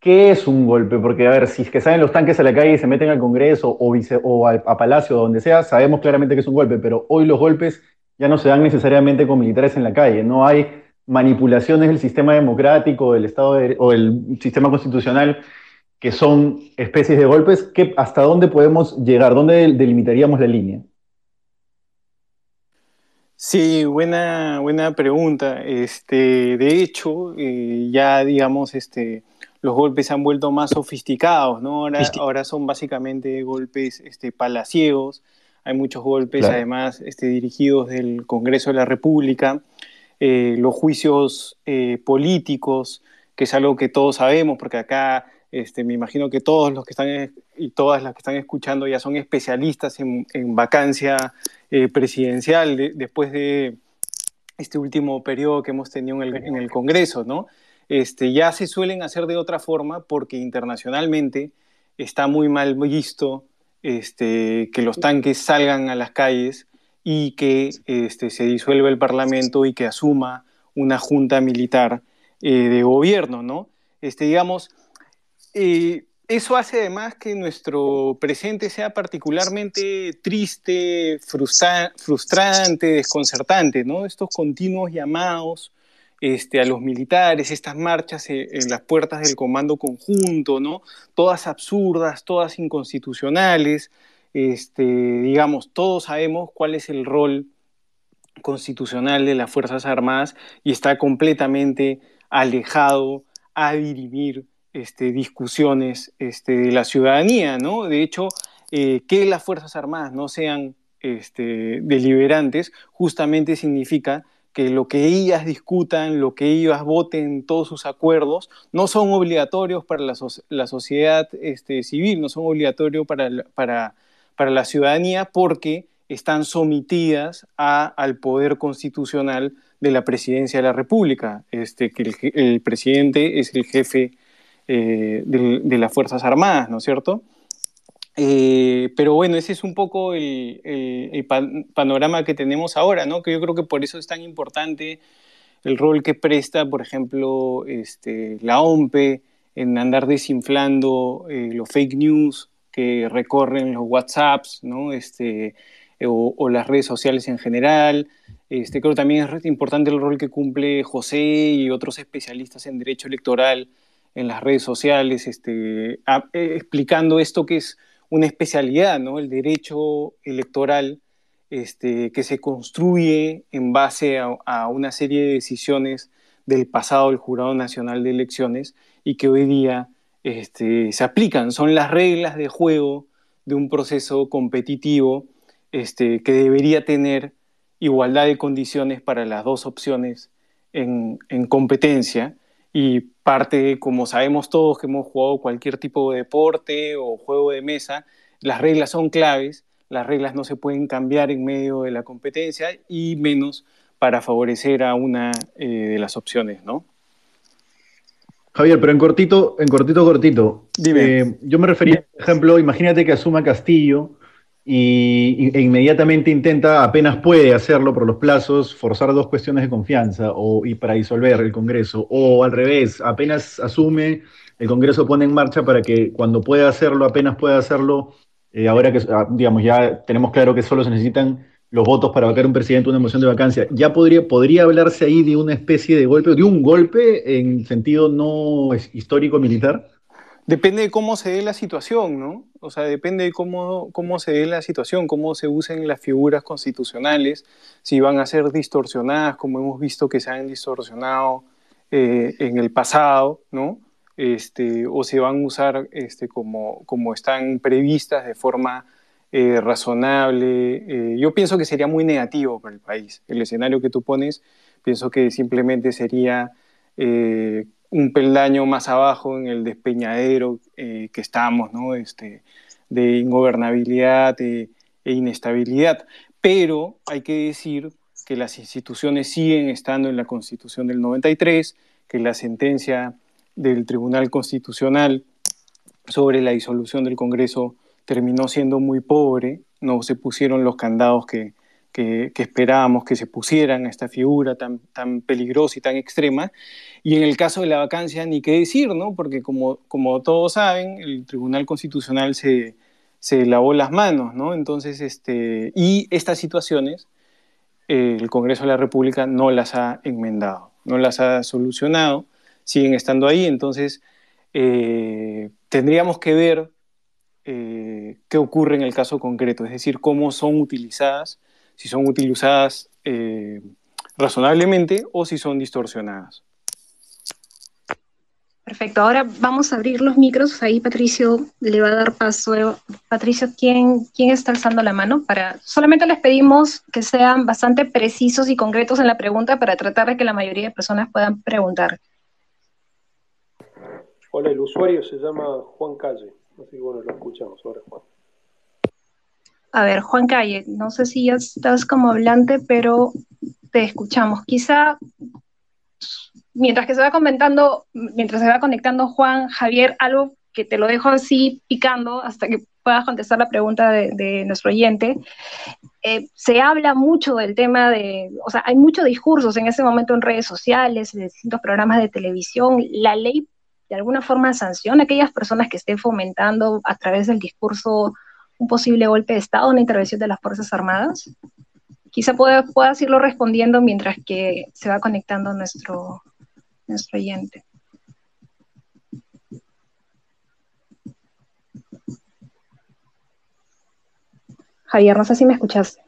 ¿qué, es un golpe? Porque, a ver, si es que salen los tanques a la calle y se meten al Congreso o, o a, a Palacio o donde sea, sabemos claramente que es un golpe, pero hoy los golpes ya no se dan necesariamente con militares en la calle, no hay manipulaciones del sistema democrático del Estado o el sistema constitucional que son especies de golpes, ¿hasta dónde podemos llegar? ¿Dónde delimitaríamos la línea? Sí, buena, buena pregunta. Este, de hecho, eh, ya digamos, este, los golpes se han vuelto más sofisticados, ¿no? Ahora, son básicamente golpes este, palaciegos. Hay muchos golpes, además, este, dirigidos del Congreso de la República. Eh, los juicios eh, políticos, que es algo que todos sabemos, porque acá este, me imagino que todos los que están y todas las que están escuchando ya son especialistas en, vacancia eh, presidencial después de este último periodo que hemos tenido en el, Congreso, ¿no? Este, ya se suelen hacer de otra forma porque internacionalmente está muy mal visto este, que los tanques salgan a las calles y que este, se disuelva el Parlamento y que asuma una junta militar eh, de gobierno, ¿no? Este, digamos, eh, eso hace además que nuestro presente sea particularmente triste, frustrante, desconcertante, ¿no? Estos continuos llamados este, a los militares, estas marchas en, en, las puertas del comando conjunto, ¿no? Todas absurdas, todas inconstitucionales, este, digamos, todos sabemos cuál es el rol constitucional de las Fuerzas Armadas y está completamente alejado a dirimir este, discusiones este, de la ciudadanía, ¿no? De hecho, eh, que las Fuerzas Armadas no sean este, deliberantes justamente significa que lo que ellas discutan, lo que ellas voten, todos sus acuerdos, no son obligatorios para la, sociedad civil, no son obligatorios para, para para la ciudadanía porque están sometidas al poder constitucional de la presidencia de la República, que el, presidente es el jefe eh, de, las Fuerzas Armadas, ¿no es cierto? Eh, pero bueno, ese es un poco el, panorama que tenemos ahora, ¿no? Que yo creo que por eso es tan importante el rol que presta, por ejemplo, este, la OMPE en andar desinflando eh, los fake news, que recorren los WhatsApps, ¿no? Este, o, las redes sociales en general. Este, creo que también es importante el rol que cumple José y otros especialistas en derecho electoral en las redes sociales, este, eh, explicando esto que es una especialidad, ¿no? el derecho electoral este, que se construye en base a, una serie de decisiones del pasado del Jurado Nacional de Elecciones y que hoy día este, se aplican, son las reglas de juego de un proceso competitivo que debería tener igualdad de condiciones para las dos opciones en, competencia y parte, como sabemos todos que hemos jugado cualquier tipo de deporte o juego de mesa, las reglas son claves, las reglas no se pueden cambiar en medio de la competencia y menos para favorecer a una eh, de las opciones, ¿no? Javier, pero en cortito, en cortito, cortito. Dime. Eh, yo me refería, por ejemplo, imagínate que asuma Castillo y, e inmediatamente intenta, apenas puede hacerlo por los plazos, forzar dos cuestiones de confianza o, y para disolver el Congreso, o al revés, apenas asume, el Congreso pone en marcha para que cuando pueda hacerlo, apenas pueda hacerlo, eh, ahora que, ah, digamos, ya tenemos claro que solo se necesitan los votos para vacar un presidente, una moción de vacancia, ya podría, podría hablarse ahí de una especie de golpe, de un golpe en sentido no histórico militar. Depende de cómo se dé la situación, ¿no? O sea, depende de cómo, cómo se dé la situación, cómo se usen las figuras constitucionales, si van a ser distorsionadas, como hemos visto que se han distorsionado eh, en el pasado, ¿no? Este, o si van a usar este, como, como están previstas de forma eh, razonable. Eh, yo pienso que sería muy negativo para el país. El escenario que tú pones, pienso que simplemente sería un peldaño más abajo en el despeñadero eh, que estamos, ¿no? Este, de ingobernabilidad e, e inestabilidad. Pero hay que decir que las instituciones siguen estando en la Constitución del 93, que la sentencia del Tribunal Constitucional sobre la disolución del Congreso terminó siendo muy pobre, no se pusieron los candados que, que, esperábamos que se pusieran a esta figura tan, tan peligrosa y tan extrema. Y en el caso de la vacancia, ni qué decir, ¿no? Porque como, como todos saben, el Tribunal Constitucional se, se lavó las manos, ¿no? Entonces, este, y estas situaciones, eh, el Congreso de la República no las ha enmendado, no las ha solucionado, siguen estando ahí, entonces eh, tendríamos que ver eh, qué ocurre en el caso concreto, es decir, cómo son utilizadas si son utilizadas eh, razonablemente o si son distorsionadas. Perfecto, ahora vamos a abrir los micros. Ahí Patricio le va a dar paso. Patricio, ¿quién, quién está alzando la mano? Para, solamente les pedimos que sean bastante precisos y concretos en la pregunta para tratar de que la mayoría de personas puedan preguntar. Hola, el usuario se llama Juan Calle. Así que bueno, lo escuchamos ahora, Juan. A ver, Juan Calle, no sé si ya estás como hablante, pero te escuchamos. Quizá mientras que se va comentando, mientras se va conectando Juan, Javier, algo que te lo dejo así picando hasta que puedas contestar la pregunta de, nuestro oyente. Eh, se habla mucho del tema de, o sea, hay muchos discursos en ese momento en redes sociales, en distintos programas de televisión. La ley de alguna forma sanciona a aquellas personas que estén fomentando a través del discurso un posible golpe de Estado, una intervención de las Fuerzas Armadas? Quizá pueda, puedas irlo respondiendo mientras que se va conectando nuestro, nuestro oyente. Javier, no sé si me escuchaste.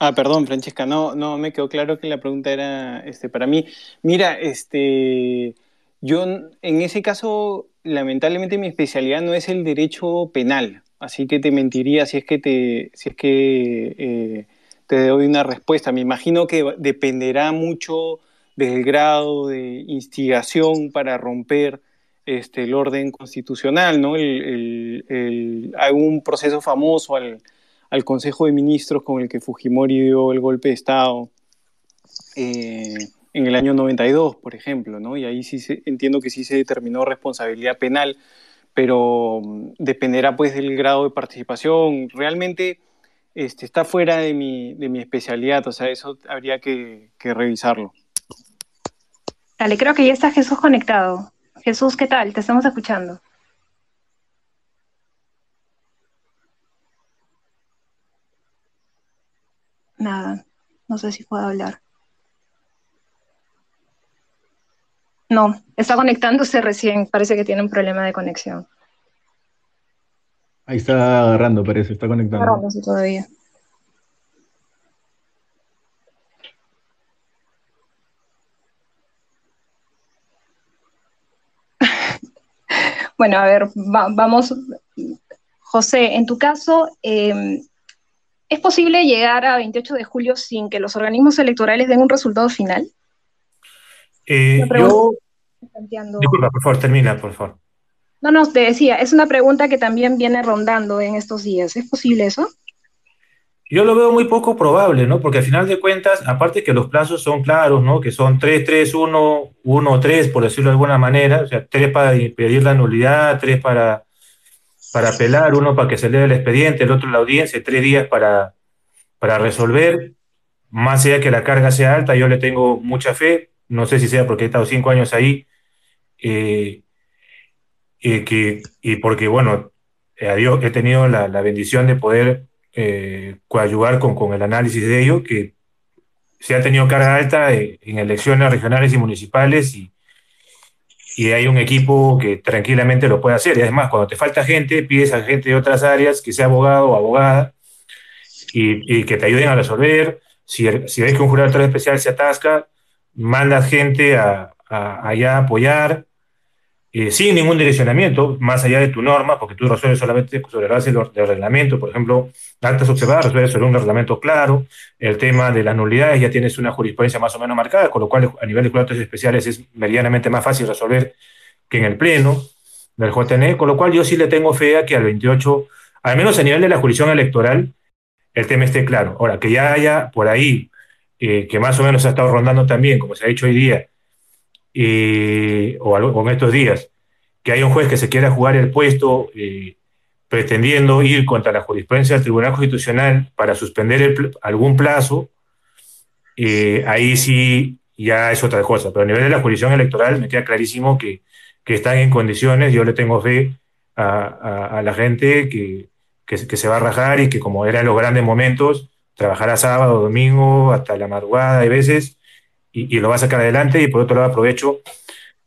Ah, perdón, Francesca, no, no me quedó claro que la pregunta era este, para mí. Mira, este, yo en ese caso, lamentablemente mi especialidad no es el derecho penal. Así que te mentiría si es que te, si es que, eh, te doy una respuesta. Me imagino que dependerá mucho del grado de instigación para romper este, el orden constitucional. ¿no? hay un proceso famoso al, Consejo de Ministros con el que Fujimori dio el golpe de Estado eh, en el año 92, por ejemplo, ¿no? y ahí sí entiendo que sí se determinó responsabilidad penal pero mm, dependerá pues del grado de participación. Realmente este, está fuera de mi, de mi especialidad, o sea, eso habría que, que revisarlo. Dale, creo que ya está Jesús conectado. Jesús, ¿qué tal? Te estamos escuchando. Nada, no sé si puedo hablar. No, está conectándose recién, parece que tiene un problema de conexión. Ahí está agarrando, parece, está conectando. Agarrándose todavía. bueno, a ver, vamos. José, en tu caso, em, ¿es posible llegar a 28 de julio sin que los organismos electorales den un resultado final? Eh, yo... Disculpa, por favor, termina, por favor. No, no, te decía, es una pregunta que también viene rondando en estos días. ¿Es posible eso? Yo lo veo muy poco probable, ¿no? Porque al final de cuentas, aparte que los plazos son claros, ¿no? Que son 3, 3, 1, 1, 3, por decirlo de alguna manera, o sea, 3 para pedir la nulidad, 3 para, para apelar, uno para que se lea el expediente, el otro la audiencia, tres días para, para resolver. Más allá que la carga sea alta, yo le tengo mucha fe, no sé si sea porque he estado cinco años ahí, eh, eh, que, y porque, bueno, a Dios he tenido la, la bendición de poder eh, coadyuvar con, con, el análisis de ello, que se ha tenido carga alta en elecciones regionales y municipales y, y hay un equipo que tranquilamente lo puede hacer. Y además, cuando te falta gente, pides a gente de otras áreas que sea abogado o abogada y, y que te ayuden a resolver. Si, si, ves que un jurado especial se atasca, mandas gente a, allá a apoyar eh, sin ningún direccionamiento, más allá de tu norma, porque tú resuelves solamente sobre la base del reglamento, por ejemplo, actas observadas resuelves sobre un reglamento claro, el tema de las nulidades ya tienes una jurisprudencia más o menos marcada, con lo cual a nivel de jurados especiales es medianamente más fácil resolver que en el pleno del JNE, con lo cual yo sí le tengo fe a que al 28, al menos a nivel de la jurisdicción electoral, el tema esté claro. Ahora, que ya haya por ahí, eh, que más o menos ha estado rondando también, como se ha dicho hoy día, o, o, en estos días, que hay un juez que se quiera jugar el puesto eh, pretendiendo ir contra la jurisprudencia del Tribunal Constitucional para suspender algún plazo, eh, ahí sí ya es otra cosa. Pero a nivel de la jurisdicción electoral me queda clarísimo que, que están en condiciones, yo le tengo fe a, la gente que, que, que, se va a rajar y que como eran los grandes momentos, trabajará sábado, domingo, hasta la madrugada de veces, y, y, lo va a sacar adelante. Y por otro lado aprovecho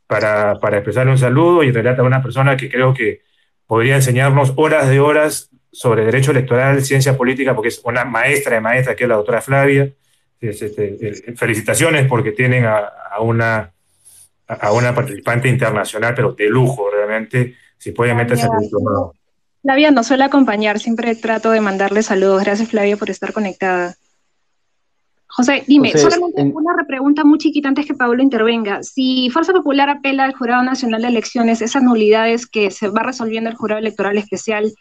para, para expresarle un saludo y relata a una persona que creo que podría enseñarnos horas de horas sobre derecho electoral, ciencia política, porque es una maestra de maestra, que es la doctora Flavia. Este, felicitaciones porque tienen a, a, una, a una participante internacional, pero de lujo, realmente, si pueden meterse en el diplomado. Flavia nos suele acompañar, siempre trato de mandarle saludos. Gracias, Flavia, por estar conectada. José, dime, José, solamente en... una pregunta muy chiquita antes que Pablo intervenga. Si Fuerza Popular apela al Jurado Nacional de Elecciones, esas nulidades que se va resolviendo el Jurado Electoral Especial,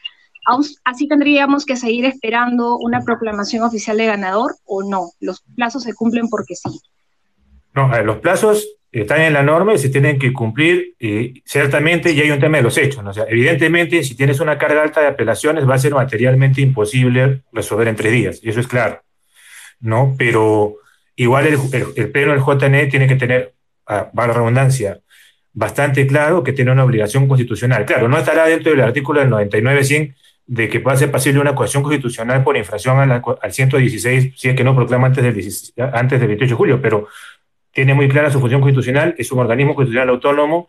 ¿así tendríamos que seguir esperando una proclamación oficial de ganador o no? ¿Los plazos se cumplen porque sí? No, los plazos están en la norma y se tienen que cumplir eh, ciertamente y hay un tema de los hechos. ¿no? O sea, evidentemente, si tienes una carga alta de apelaciones, va a ser materialmente imposible resolver en tres días, y eso es claro. ¿no? Pero igual el, el, el pleno del JNE tiene que tener, a la redundancia, bastante claro que tiene una obligación constitucional. Claro, no estará dentro del artículo del 99-100 de que pueda ser posible una acusación constitucional por infracción la, al 116, si es que no proclama antes del, 16, antes del 28 de julio, pero tiene muy clara su función constitucional, es un organismo constitucional autónomo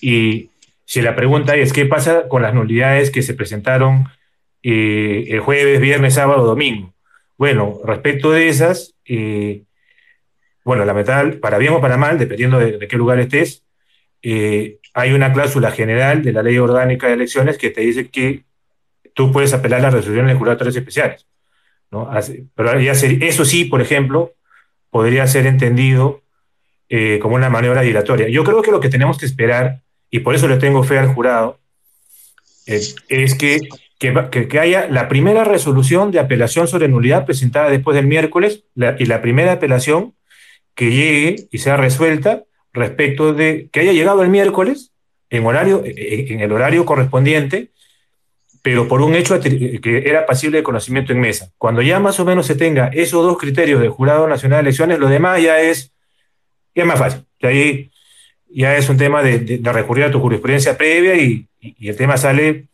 y si la pregunta es qué pasa con las nulidades que se presentaron eh, el jueves, viernes, sábado, domingo. Bueno, respecto de esas, eh, bueno, la para bien o para mal, dependiendo de, qué lugar estés, eh, hay una cláusula general de la ley orgánica de elecciones que te dice que tú puedes apelar las resoluciones de jurados especiales. ¿no? Pero eso sí, por ejemplo, podría ser entendido eh, como una maniobra dilatoria. Yo creo que lo que tenemos que esperar, y por eso le tengo fe al jurado, eh, es que que, que, haya la primera resolución de apelación sobre nulidad presentada después del miércoles y la primera apelación que llegue y sea resuelta respecto de que haya llegado el miércoles en, horario, en el horario correspondiente, pero por un hecho que era pasible de conocimiento en mesa. Cuando ya más o menos se tenga esos dos criterios del Jurado Nacional de Elecciones, lo demás ya es, ya es más fácil. De ahí ya es un tema de, de, de recurrir a tu jurisprudencia previa y, y el tema sale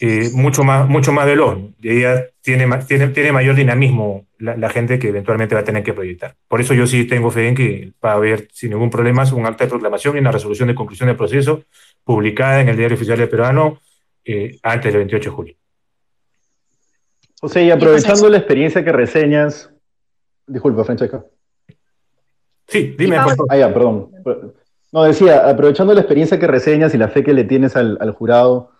eh, mucho, más, mucho más veloz. Y ella tiene, tiene, tiene mayor dinamismo la, la, gente que eventualmente va a tener que proyectar. Por eso yo sí tengo fe en que va a haber sin ningún problema un acta de proclamación y una resolución de conclusión del proceso publicada en el Diario Oficial del Peruano eh, antes del 28 de julio. José, y aprovechando la experiencia que reseñas, disculpa, Francesca. Sí, dime, por favor. Ah, ya, perdón. No, decía, aprovechando la experiencia que reseñas y la fe que le tienes al, al jurado,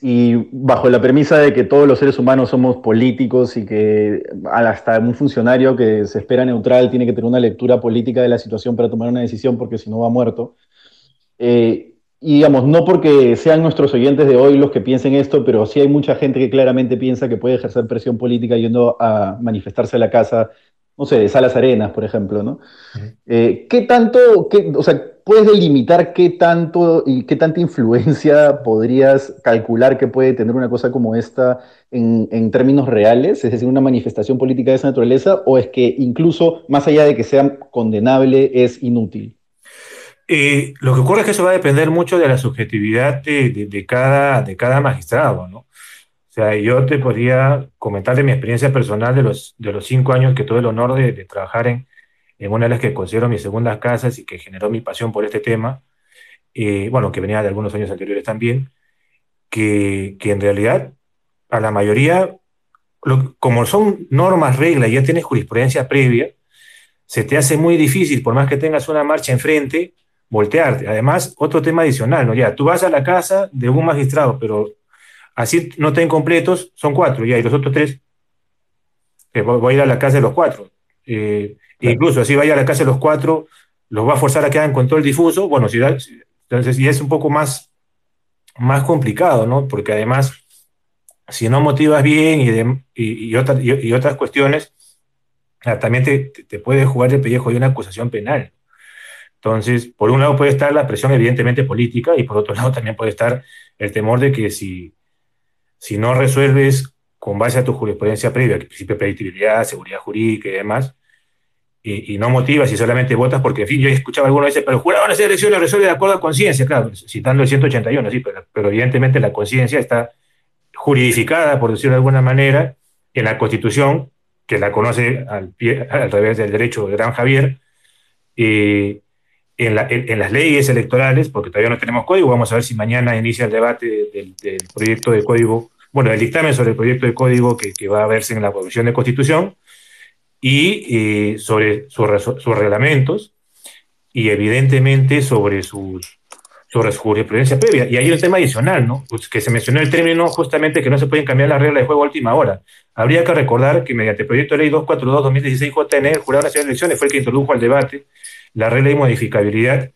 y bajo la premisa de que todos los seres humanos somos políticos y que hasta un funcionario que se espera neutral tiene que tener una lectura política de la situación para tomar una decisión porque si no va muerto. Eh, y digamos, no porque sean nuestros oyentes de hoy los que piensen esto, pero sí hay mucha gente que claramente piensa que puede ejercer presión política yendo a manifestarse a la casa no sé, de Salas Arenas, por ejemplo, ¿no? Eh, ¿Qué tanto, qué, o sea, puedes delimitar qué tanto y qué tanta influencia podrías calcular que puede tener una cosa como esta en, en, términos reales, es decir, una manifestación política de esa naturaleza, o es que incluso, más allá de que sea condenable, es inútil? Eh, lo que ocurre es que eso va a depender mucho de la subjetividad de, de, de, cada, de cada magistrado, ¿no? sea, yo te podría comentar de mi experiencia personal de los, de los cinco años que tuve el honor de, de trabajar en, en, una de las que considero mis segundas casas y que generó mi pasión por este tema, eh, bueno, que venía de algunos años anteriores también, que, que en realidad a la mayoría, lo, como son normas, reglas, ya tienes jurisprudencia previa, se te hace muy difícil, por más que tengas una marcha enfrente, voltearte. Además, otro tema adicional, ¿no? Ya, tú vas a la casa de un magistrado, pero Así no estén completos, son cuatro, ya, y los otros tres, eh, voy a ir a la casa de los cuatro. Eh, claro. Incluso así vaya a la casa de los cuatro, los va a forzar a quedar en control difuso, bueno, si, entonces ya es un poco más, más complicado, ¿no? Porque además, si no motivas bien y, de, y, y, otra, y otras cuestiones, también te, te, puede jugar el pellejo de una acusación penal. Entonces, por un lado puede estar la presión evidentemente política y por otro lado también puede estar el temor de que si si no resuelves con base a tu jurisprudencia previa, que principio de predictibilidad, seguridad jurídica y demás, y, no motivas y solamente votas porque, en fin, yo he escuchado algunos veces, pero el jurado en esa elección lo resuelve de acuerdo a conciencia, claro, citando el 181, sí, pero, pero evidentemente la conciencia está juridificada, por decirlo de alguna manera, en la Constitución, que la conoce al, pie, al revés del derecho de Gran Javier, eh, en, la, en, en, las leyes electorales, porque todavía no tenemos código, vamos a ver si mañana inicia el debate del, del proyecto de código, bueno, el dictamen sobre el proyecto de código que, que va a verse en la Comisión de Constitución y eh, sobre sus, sus reglamentos y evidentemente sobre sus sobre su jurisprudencia previa. Y hay un tema adicional, ¿no? Pues que se mencionó el término justamente que no se pueden cambiar las reglas de juego a última hora. Habría que recordar que mediante el proyecto de ley 242-2016-JN, el Jurado Nacional de Elecciones fue el que introdujo al debate la regla de modificabilidad,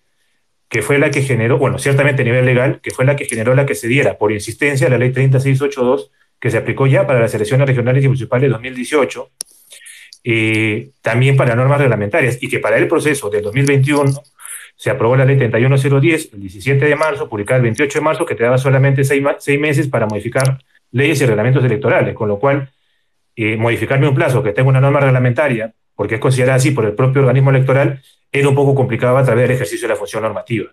que fue la que generó, bueno, ciertamente a nivel legal, que fue la que generó la que se diera por insistencia la ley 3682, que se aplicó ya para las elecciones regionales y municipales de 2018, eh, también para normas reglamentarias, y que para el proceso del 2021 se aprobó la ley 31010 el 17 de marzo, publicada el 28 de marzo, que te daba solamente seis, seis meses para modificar leyes y reglamentos electorales, con lo cual eh, modificarme un plazo que tenga una norma reglamentaria, porque es considerada así por el propio organismo electoral, era un poco complicado a través del ejercicio de la función normativa.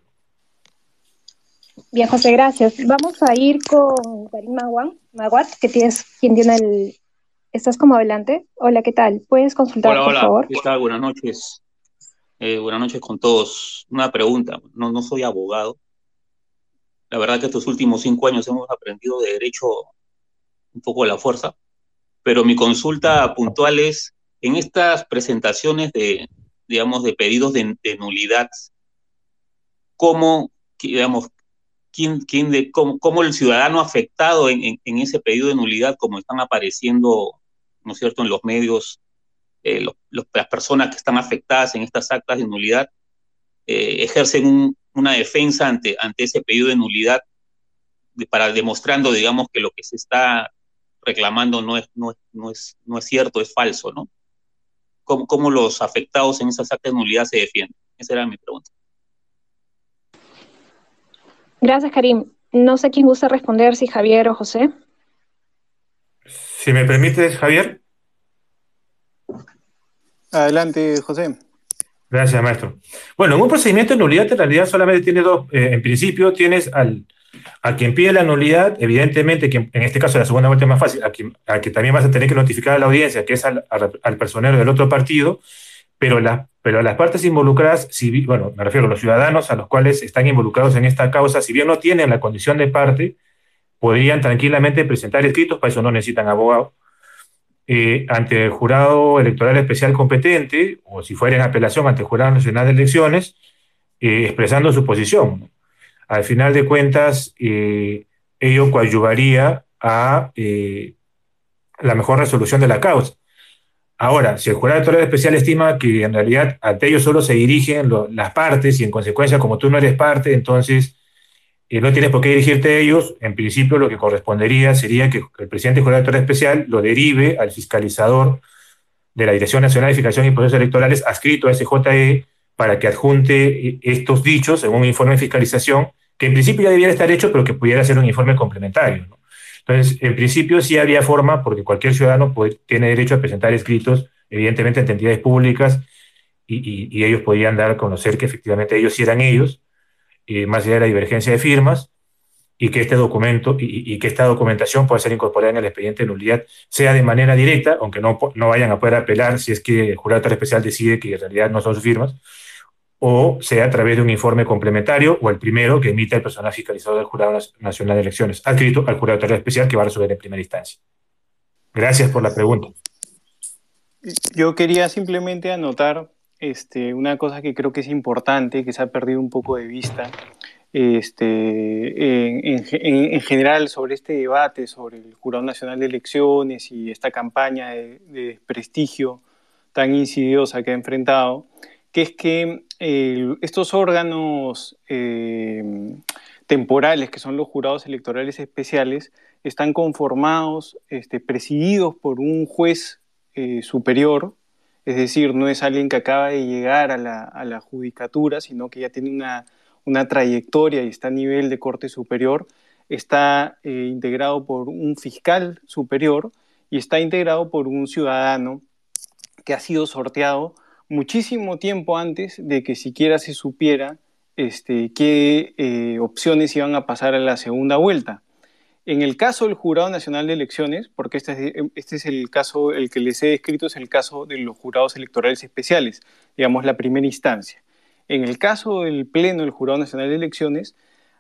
Bien, José, gracias. Vamos a ir con Karim Maguat, que tienes, quien tiene el... ¿Estás como adelante? Hola, ¿qué tal? ¿Puedes consultar, hola, por hola. favor? ¿Qué tal? Buenas noches. Eh, buenas noches con todos. Una pregunta. No, no soy abogado. La verdad que estos últimos cinco años hemos aprendido de derecho un poco a la fuerza, pero mi consulta puntual es, en estas presentaciones de, digamos, de pedidos de, nulidad, ¿cómo, digamos, quién, quién de, cómo, cómo, el ciudadano afectado en, ese pedido de nulidad, como están apareciendo, ¿no es cierto?, en los medios, eh, las personas que están afectadas en estas actas de nulidad, eh, ejercen un, una defensa ante, ante ese pedido de nulidad para demostrando, digamos, que lo que se está reclamando no es, no es, no es, no es cierto, es falso, ¿no? ¿Cómo, ¿Cómo, los afectados en esas actas de nulidad se defienden? Esa era mi pregunta. Gracias, Karim. No sé quién gusta responder, si Javier o José. Si me permites, Javier. Adelante, José. Gracias, maestro. Bueno, en un procedimiento de nulidad, en realidad solamente tiene dos. Eh, en principio, tienes al, a quien pide la nulidad, evidentemente, en este caso la segunda vuelta es más fácil, a quien, a quien también vas a tener que notificar a la audiencia, que es al, al personero del otro partido, pero, la, pero las partes involucradas, si, bueno, me refiero a los ciudadanos a los cuales están involucrados en esta causa, si bien no tienen la condición de parte, podrían tranquilamente presentar escritos, para eso no necesitan abogado, eh, ante el jurado electoral especial competente, o si fuera en apelación ante el Jurado Nacional de Elecciones, eh, expresando su posición. Al final de cuentas, eh, ello coadyuvaría a eh, la mejor resolución de la causa. Ahora, si el jurado electoral especial estima que en realidad ante ellos solo se dirigen las partes y en consecuencia, como tú no eres parte, entonces eh, no tienes por qué dirigirte a ellos, en principio lo que correspondería sería que el presidente del jurado electoral especial lo derive al fiscalizador de la Dirección Nacional de Verificación y Procesos Electorales adscrito a SJE para que adjunte estos dichos en un informe de fiscalización que en principio ya debiera estar hecho, pero que pudiera ser un informe complementario. Entonces, en principio sí habría forma, porque cualquier ciudadano tiene derecho a presentar escritos, evidentemente, ante entidades públicas, y, ellos podrían dar a conocer que efectivamente ellos sí eran ellos, eh, más allá de la divergencia de firmas, y que este documento y, que esta documentación pueda ser incorporada en el expediente de nulidad, sea de manera directa, aunque no, no vayan a poder apelar si es que el jurado especial decide que en realidad no son sus firmas, o sea a través de un informe complementario o el primero que emita el personal fiscalizador del Jurado Nacional de Elecciones, adscrito al Jurado Especial que va a resolver en primera instancia. Gracias por la pregunta. Yo quería simplemente anotar este, una cosa que creo que es importante, que se ha perdido un poco de vista, este, en, general sobre este debate sobre el Jurado Nacional de Elecciones y esta campaña de, desprestigio tan insidiosa que ha enfrentado, que es que estos órganos eh, temporales, que son los jurados electorales especiales, están conformados, este, presididos por un juez eh, superior, es decir, no es alguien que acaba de llegar a la judicatura, sino que ya tiene una una trayectoria y está a nivel de corte superior, está eh, integrado por un fiscal superior y está integrado por un ciudadano que ha sido sorteado muchísimo tiempo antes de que siquiera se supiera este, qué eh, opciones iban a pasar a la segunda vuelta. En el caso del Jurado Nacional de Elecciones, porque este es, este es, el caso, el que les he descrito es el caso de los jurados electorales especiales, digamos la primera instancia. En el caso del Pleno del Jurado Nacional de Elecciones,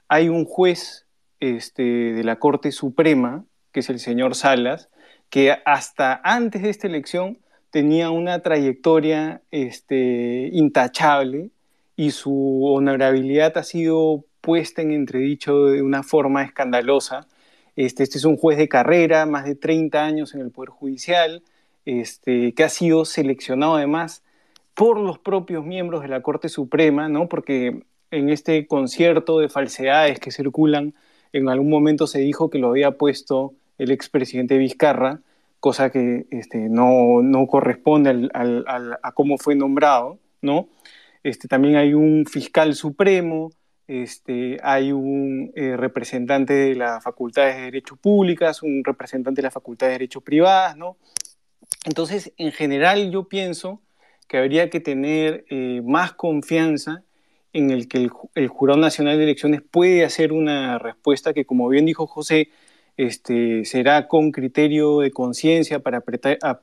hay un juez este, de la Corte Suprema, que es el señor Salas, que hasta antes de esta elección tenía una trayectoria este, intachable y su honorabilidad ha sido puesta en entredicho de una forma escandalosa. Este, este es un juez de carrera, más de 30 años en el Poder Judicial, este, que ha sido seleccionado además por los propios miembros de la Corte Suprema, ¿no? Porque en este concierto de falsedades que circulan, en algún momento se dijo que lo había puesto el expresidente Vizcarra, cosa que este, no, no, corresponde a cómo fue nombrado, ¿no? Este, también hay un fiscal supremo, este, hay un eh, representante de la Facultad de Derecho Públicas, un representante de la Facultad de Derecho Privadas, ¿no? Entonces, en general, yo pienso que habría que tener eh, más confianza en el que el, Jurado Nacional de Elecciones puede hacer una respuesta que, como bien dijo José, este, será con criterio de conciencia para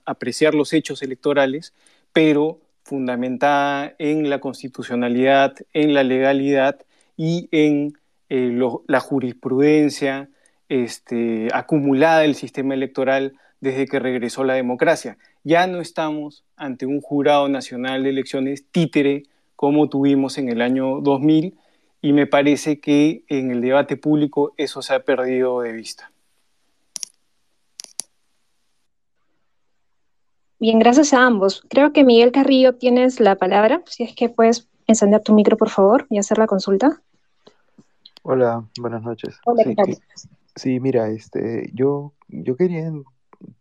apreciar los hechos electorales, pero fundamentada en la constitucionalidad, en la legalidad y en eh, la jurisprudencia este, acumulada del sistema electoral desde que regresó la democracia. Ya no estamos ante un jurado nacional de elecciones títere como tuvimos en el año 2000 y me parece que en el debate público eso se ha perdido de vista. Bien, gracias a ambos. Creo que Miguel Carrillo tienes la palabra. Si es que puedes encender tu micro, por favor, y hacer la consulta. Hola, buenas noches. Hola, sí, sí, mira, este, yo, yo quería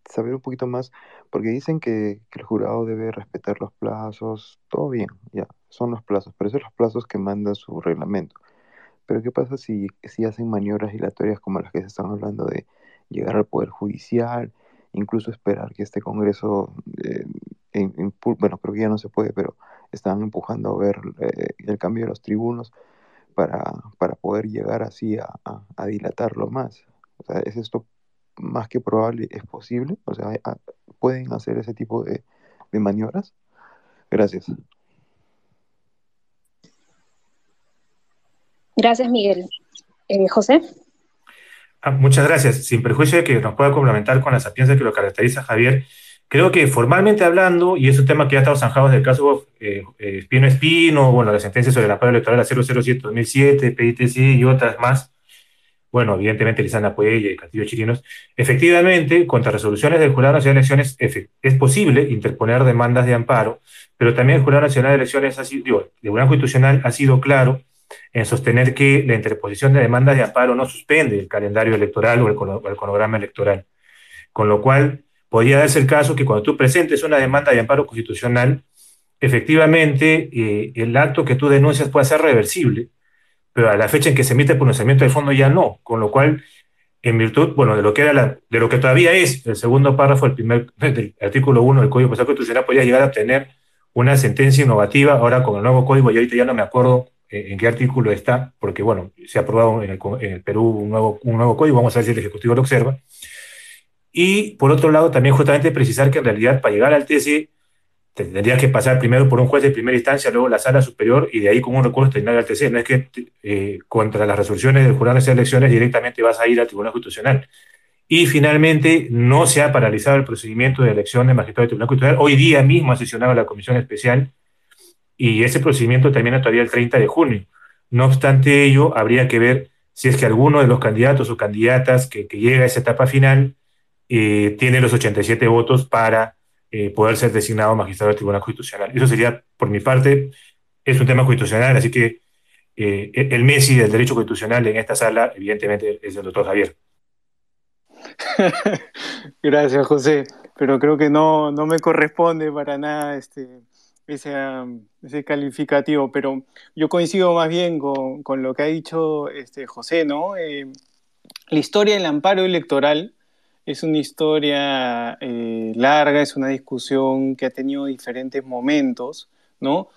saber un poquito más, porque dicen que, el jurado debe respetar los plazos, todo bien, ya, son los plazos, pero esos son los plazos que manda su reglamento. Pero ¿qué pasa si, si hacen maniobras dilatorias como las que se están hablando de llegar al Poder Judicial, incluso esperar que este Congreso, eh, bueno, creo que ya no se puede, pero están empujando a ver eh, el cambio de los tribunos para, para poder llegar así a, dilatarlo más. O sea, ¿es esto más que probable es posible? O sea, ¿pueden hacer ese tipo de, maniobras? Gracias. Gracias, Miguel. Eh, José. Ah, muchas gracias. Sin perjuicio de que nos pueda complementar con la sapiencia que lo caracteriza Javier, creo que formalmente hablando, y es un tema que ya ha estado zanjado desde el caso eh, eh, Espino Espino, bueno, la sentencia sobre la prueba electoral 007-2007, PITC y otras más, bueno, evidentemente Lisana Puella y Castillo Chirinos, efectivamente, contra resoluciones del Jurado Nacional de Elecciones es posible interponer demandas de amparo, pero también el Jurado Nacional de Elecciones, ha sido, digo, el Tribunal Constitucional ha sido claro en sostener que la interposición de demandas de amparo no suspende el calendario electoral o el, cronograma electoral, con lo cual podría darse el caso que cuando tú presentes una demanda de amparo constitucional, efectivamente eh, el acto que tú denuncias pueda ser reversible, pero a la fecha en que se emite el pronunciamiento del fondo ya no, con lo cual, en virtud, bueno, de lo que era de lo que todavía es el segundo párrafo del primer artículo 1 del Código Constitucional, podría llegar a obtener una sentencia innovativa, ahora con el nuevo código, y ahorita ya no me acuerdo en qué artículo está, porque bueno, se ha aprobado en el, Perú un nuevo, un nuevo código, vamos a ver si el Ejecutivo lo observa. Y por otro lado, también justamente precisar que en realidad para llegar al TC tendría que pasar primero por un juez de primera instancia, luego la sala superior y de ahí con un recurso terminar al TC. No es que eh, contra las resoluciones del jurado de elecciones directamente vas a ir al Tribunal Constitucional. Y finalmente no se ha paralizado el procedimiento de elección de magistrado del Tribunal Constitucional. Hoy día mismo ha sesionado la Comisión Especial y ese procedimiento termina todavía el 30 de junio. No obstante ello, habría que ver si es que alguno de los candidatos o candidatas que, llega a esa etapa final eh, tiene los 87 votos para eh, poder ser designado magistrado del Tribunal Constitucional. Eso sería, por mi parte, es un tema constitucional, así que eh, el Messi del derecho constitucional en esta sala, evidentemente, es el doctor Javier. Gracias, José, pero creo que no, no me corresponde para nada este, ese, calificativo, pero yo coincido más bien con, con lo que ha dicho este, José, ¿no? Eh, la historia del amparo electoral es una historia eh, larga, es una discusión que ha tenido diferentes momentos, ¿no?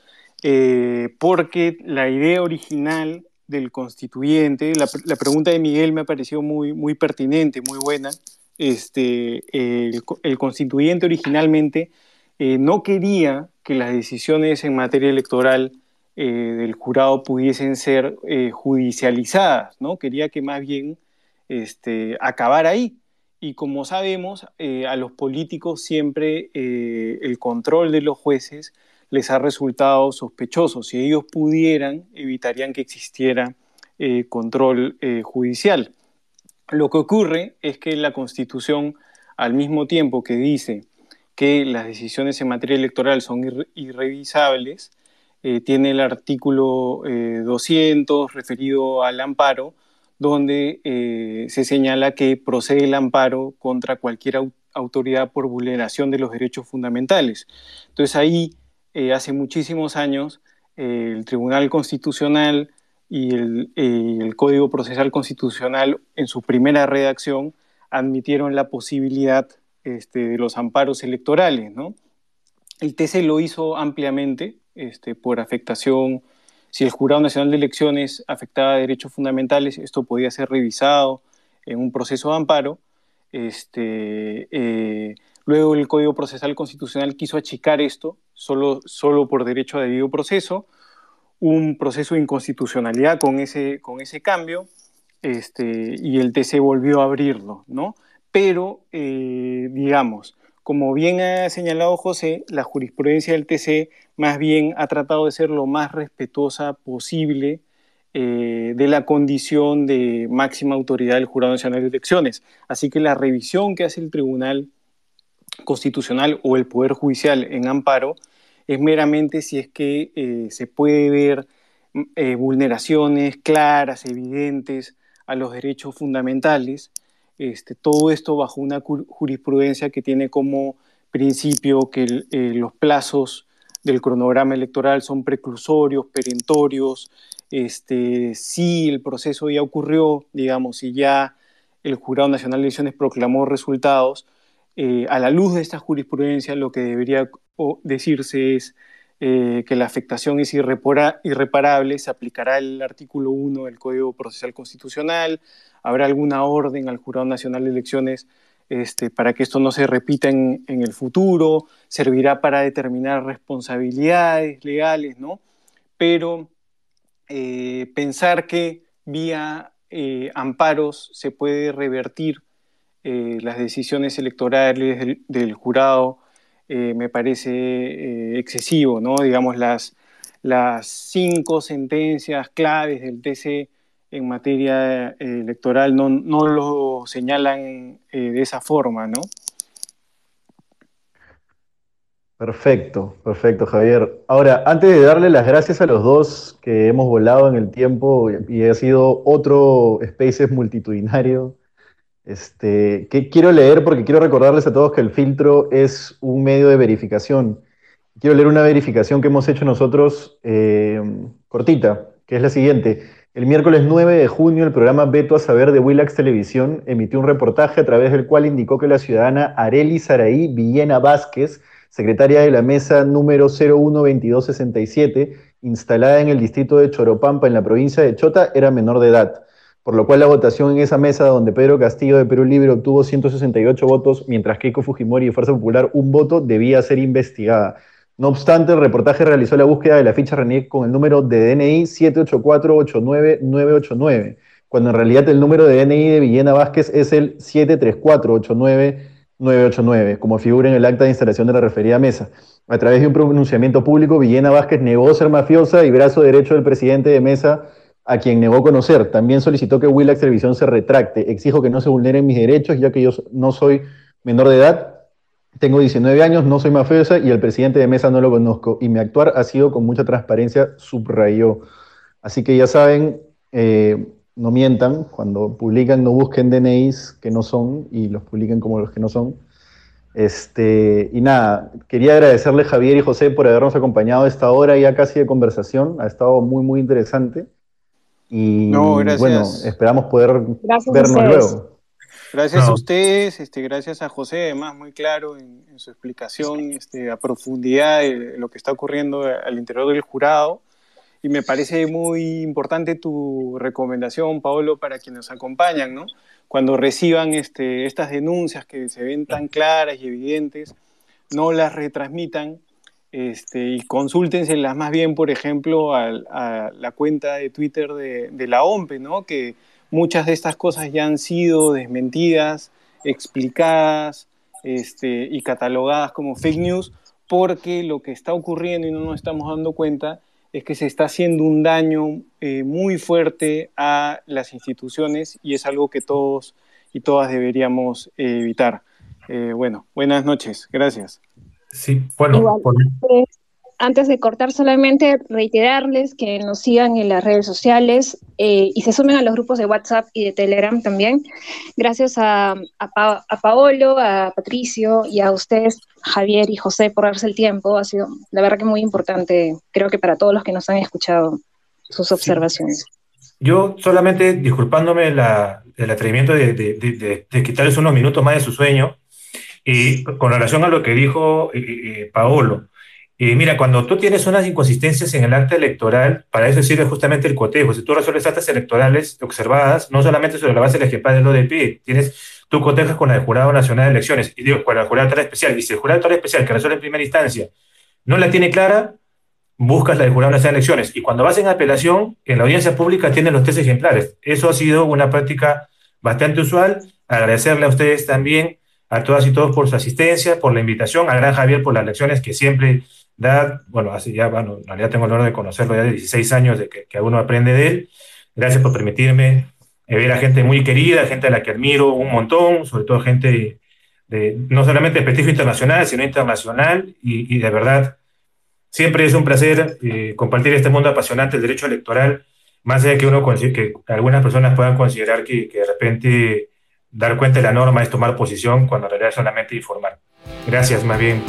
Eh, porque la idea original del constituyente, la, pregunta de Miguel me ha parecido muy, muy pertinente, muy buena. Este, el constituyente originalmente no quería que las decisiones en materia electoral eh, del jurado pudiesen ser eh, judicializadas, ¿no? Quería que más bien este, acabar ahí. Y como sabemos, eh, a los políticos siempre el control de los jueces les ha resultado sospechoso. Si ellos pudieran, evitarían que existiera control judicial. Lo que ocurre es que la Constitución, al mismo tiempo que dice que las decisiones en materia electoral son irrevisables, eh, tiene el artículo 200 eh, referido al amparo, donde eh, se señala que procede el amparo contra cualquier autoridad por vulneración de los derechos fundamentales. Entonces ahí, hace muchísimos años, el Tribunal Constitucional y el, el Código Procesal Constitucional, en su primera redacción, admitieron la posibilidad este, de los amparos electorales. ¿no? El TC lo hizo ampliamente este, por afectación. Si el Jurado Nacional de Elecciones afectaba derechos fundamentales, esto podía ser revisado en un proceso de amparo. Este, eh, luego el Código Procesal Constitucional quiso achicar esto solo, solo por derecho a debido proceso, un proceso de inconstitucionalidad con ese, con ese cambio, este, y el TC volvió a abrirlo, ¿no? Pero eh, digamos, como bien ha señalado José, la jurisprudencia del TC más bien ha tratado de ser lo más respetuosa posible eh, de la condición de máxima autoridad del Jurado Nacional de Elecciones. Así que la revisión que hace el Tribunal Constitucional o el Poder Judicial en amparo es meramente si es que eh, se puede ver vulneraciones claras, evidentes a los derechos fundamentales este, todo esto bajo una jurisprudencia que tiene como principio que eh, los plazos del cronograma electoral son preclusorios, perentorios, este, si el proceso ya ocurrió, digamos, si ya el Jurado Nacional de Elecciones proclamó resultados, eh, a la luz de esta jurisprudencia lo que debería decirse es eh, que la afectación es irreparable, se aplicará el artículo 1 del Código Procesal Constitucional, habrá alguna orden al Jurado Nacional de Elecciones este, para que esto no se repita en, el futuro, servirá para determinar responsabilidades legales, ¿no? Pero eh, pensar que vía eh, amparos se puede revertir las decisiones electorales del jurado eh, me parece eh, excesivo, ¿no? Digamos, las, las cinco sentencias claves del TC en materia eh, electoral no, no lo señalan de esa forma, ¿no? Perfecto, perfecto, Javier. Ahora, antes de darle las gracias a los dos que hemos volado en el tiempo y ha sido otro Spaces multitudinario, Este, que quiero leer porque quiero recordarles a todos que el filtro es un medio de verificación. Quiero leer una verificación que hemos hecho nosotros eh, cortita, que es la siguiente. El miércoles 9 de junio, el programa Beto a Saber de Willax Televisión emitió un reportaje a través del cual indicó que la ciudadana Areli Saraí Villena Vázquez, secretaria de la mesa número 012267, instalada en el distrito de Choropampa, en la provincia de Chota, era menor de edad por lo cual la votación en esa mesa donde Pedro Castillo de Perú Libre obtuvo 168 votos, mientras Keiko Fujimori de Fuerza Popular un voto, debía ser investigada. No obstante, el reportaje realizó la búsqueda de la ficha RENIEC con el número de DNI 784-89989, cuando en realidad el número de DNI de Villena Vázquez es el 734-89989, como figura en el acta de instalación de la referida mesa. A través de un pronunciamiento público, Villena Vázquez negó ser mafiosa y brazo derecho del presidente de mesa a quien negó conocer. También solicitó que Willax Televisión se retracte. Exijo que no se vulneren mis derechos, ya que yo no soy menor de edad, tengo 19 años, no soy mafiosa y el presidente de mesa no lo conozco. Y mi actuar ha sido con mucha transparencia, subrayó. Así que ya saben, eh, no mientan, cuando publican no busquen DNIs que no son y los publiquen como los que no son. Este, y nada, quería agradecerle Javier y José por habernos acompañado a esta hora ya casi de conversación. Ha estado muy, muy interesante. Y bueno, esperamos poder vernos luego. Gracias a ustedes, este, gracias a José, además muy claro en, su explicación este, a profundidad de lo que está ocurriendo al interior del jurado. Y me parece muy importante tu recomendación, Paolo, para quienes nos acompañan, ¿no? Cuando reciban este, estas denuncias que se ven tan claras y evidentes, no las retransmitan, este, y consúltenselas más bien, por ejemplo, a, la cuenta de Twitter de, la OMPE, ¿no? que muchas de estas cosas ya han sido desmentidas, explicadas este, y catalogadas como fake news, porque lo que está ocurriendo y no nos estamos dando cuenta es que se está haciendo un daño eh, muy fuerte a las instituciones y es algo que todos y todas deberíamos evitar. Eh, bueno, buenas noches. Gracias. Sí, bueno. Pues, antes de cortar, solamente reiterarles que nos sigan en las redes sociales eh, y se sumen a los grupos de WhatsApp y de Telegram también. Gracias a, Paolo, a Patricio y a ustedes, Javier y José, por darse el tiempo. Ha sido, la verdad, que muy importante, creo que para todos los que nos han escuchado sus observaciones. Yo solamente disculpándome la, el atrevimiento de, de quitarles unos minutos más de su sueño, y con relación a lo que dijo eh, eh, eh Paolo, mira, cuando tú tienes unas inconsistencias en el acta electoral, para eso sirve justamente el cotejo. Si tú resuelves actas electorales observadas, no solamente sobre la base de lo del PIB, tienes, tú cotejas con el Jurado Nacional de Elecciones, y digo, con el Jurado Electoral Especial, y si el Jurado Electoral Especial que resuelve en primera instancia no la tiene clara, buscas la del Jurado Nacional de Elecciones. Y cuando vas en apelación, en la audiencia pública tienen los tres ejemplares. Eso ha sido una práctica bastante usual. Agradecerle a ustedes también a todas y todos por su asistencia, por la invitación, a Gran Javier por las lecciones que siempre da, bueno, así ya, bueno, en realidad tengo el honor de conocerlo ya de 16 años, de que, que uno aprende de él. Gracias por permitirme eh, ver a gente muy querida, gente a la que admiro un montón, sobre todo gente de, no solamente prestigio internacional, sino internacional, y, de verdad, siempre es un placer eh, compartir este mundo apasionante del derecho electoral, más allá de que uno que algunas personas puedan considerar que, que de repente dar cuenta de la norma es tomar posición cuando en realidad solamente informar. Gracias, más bien.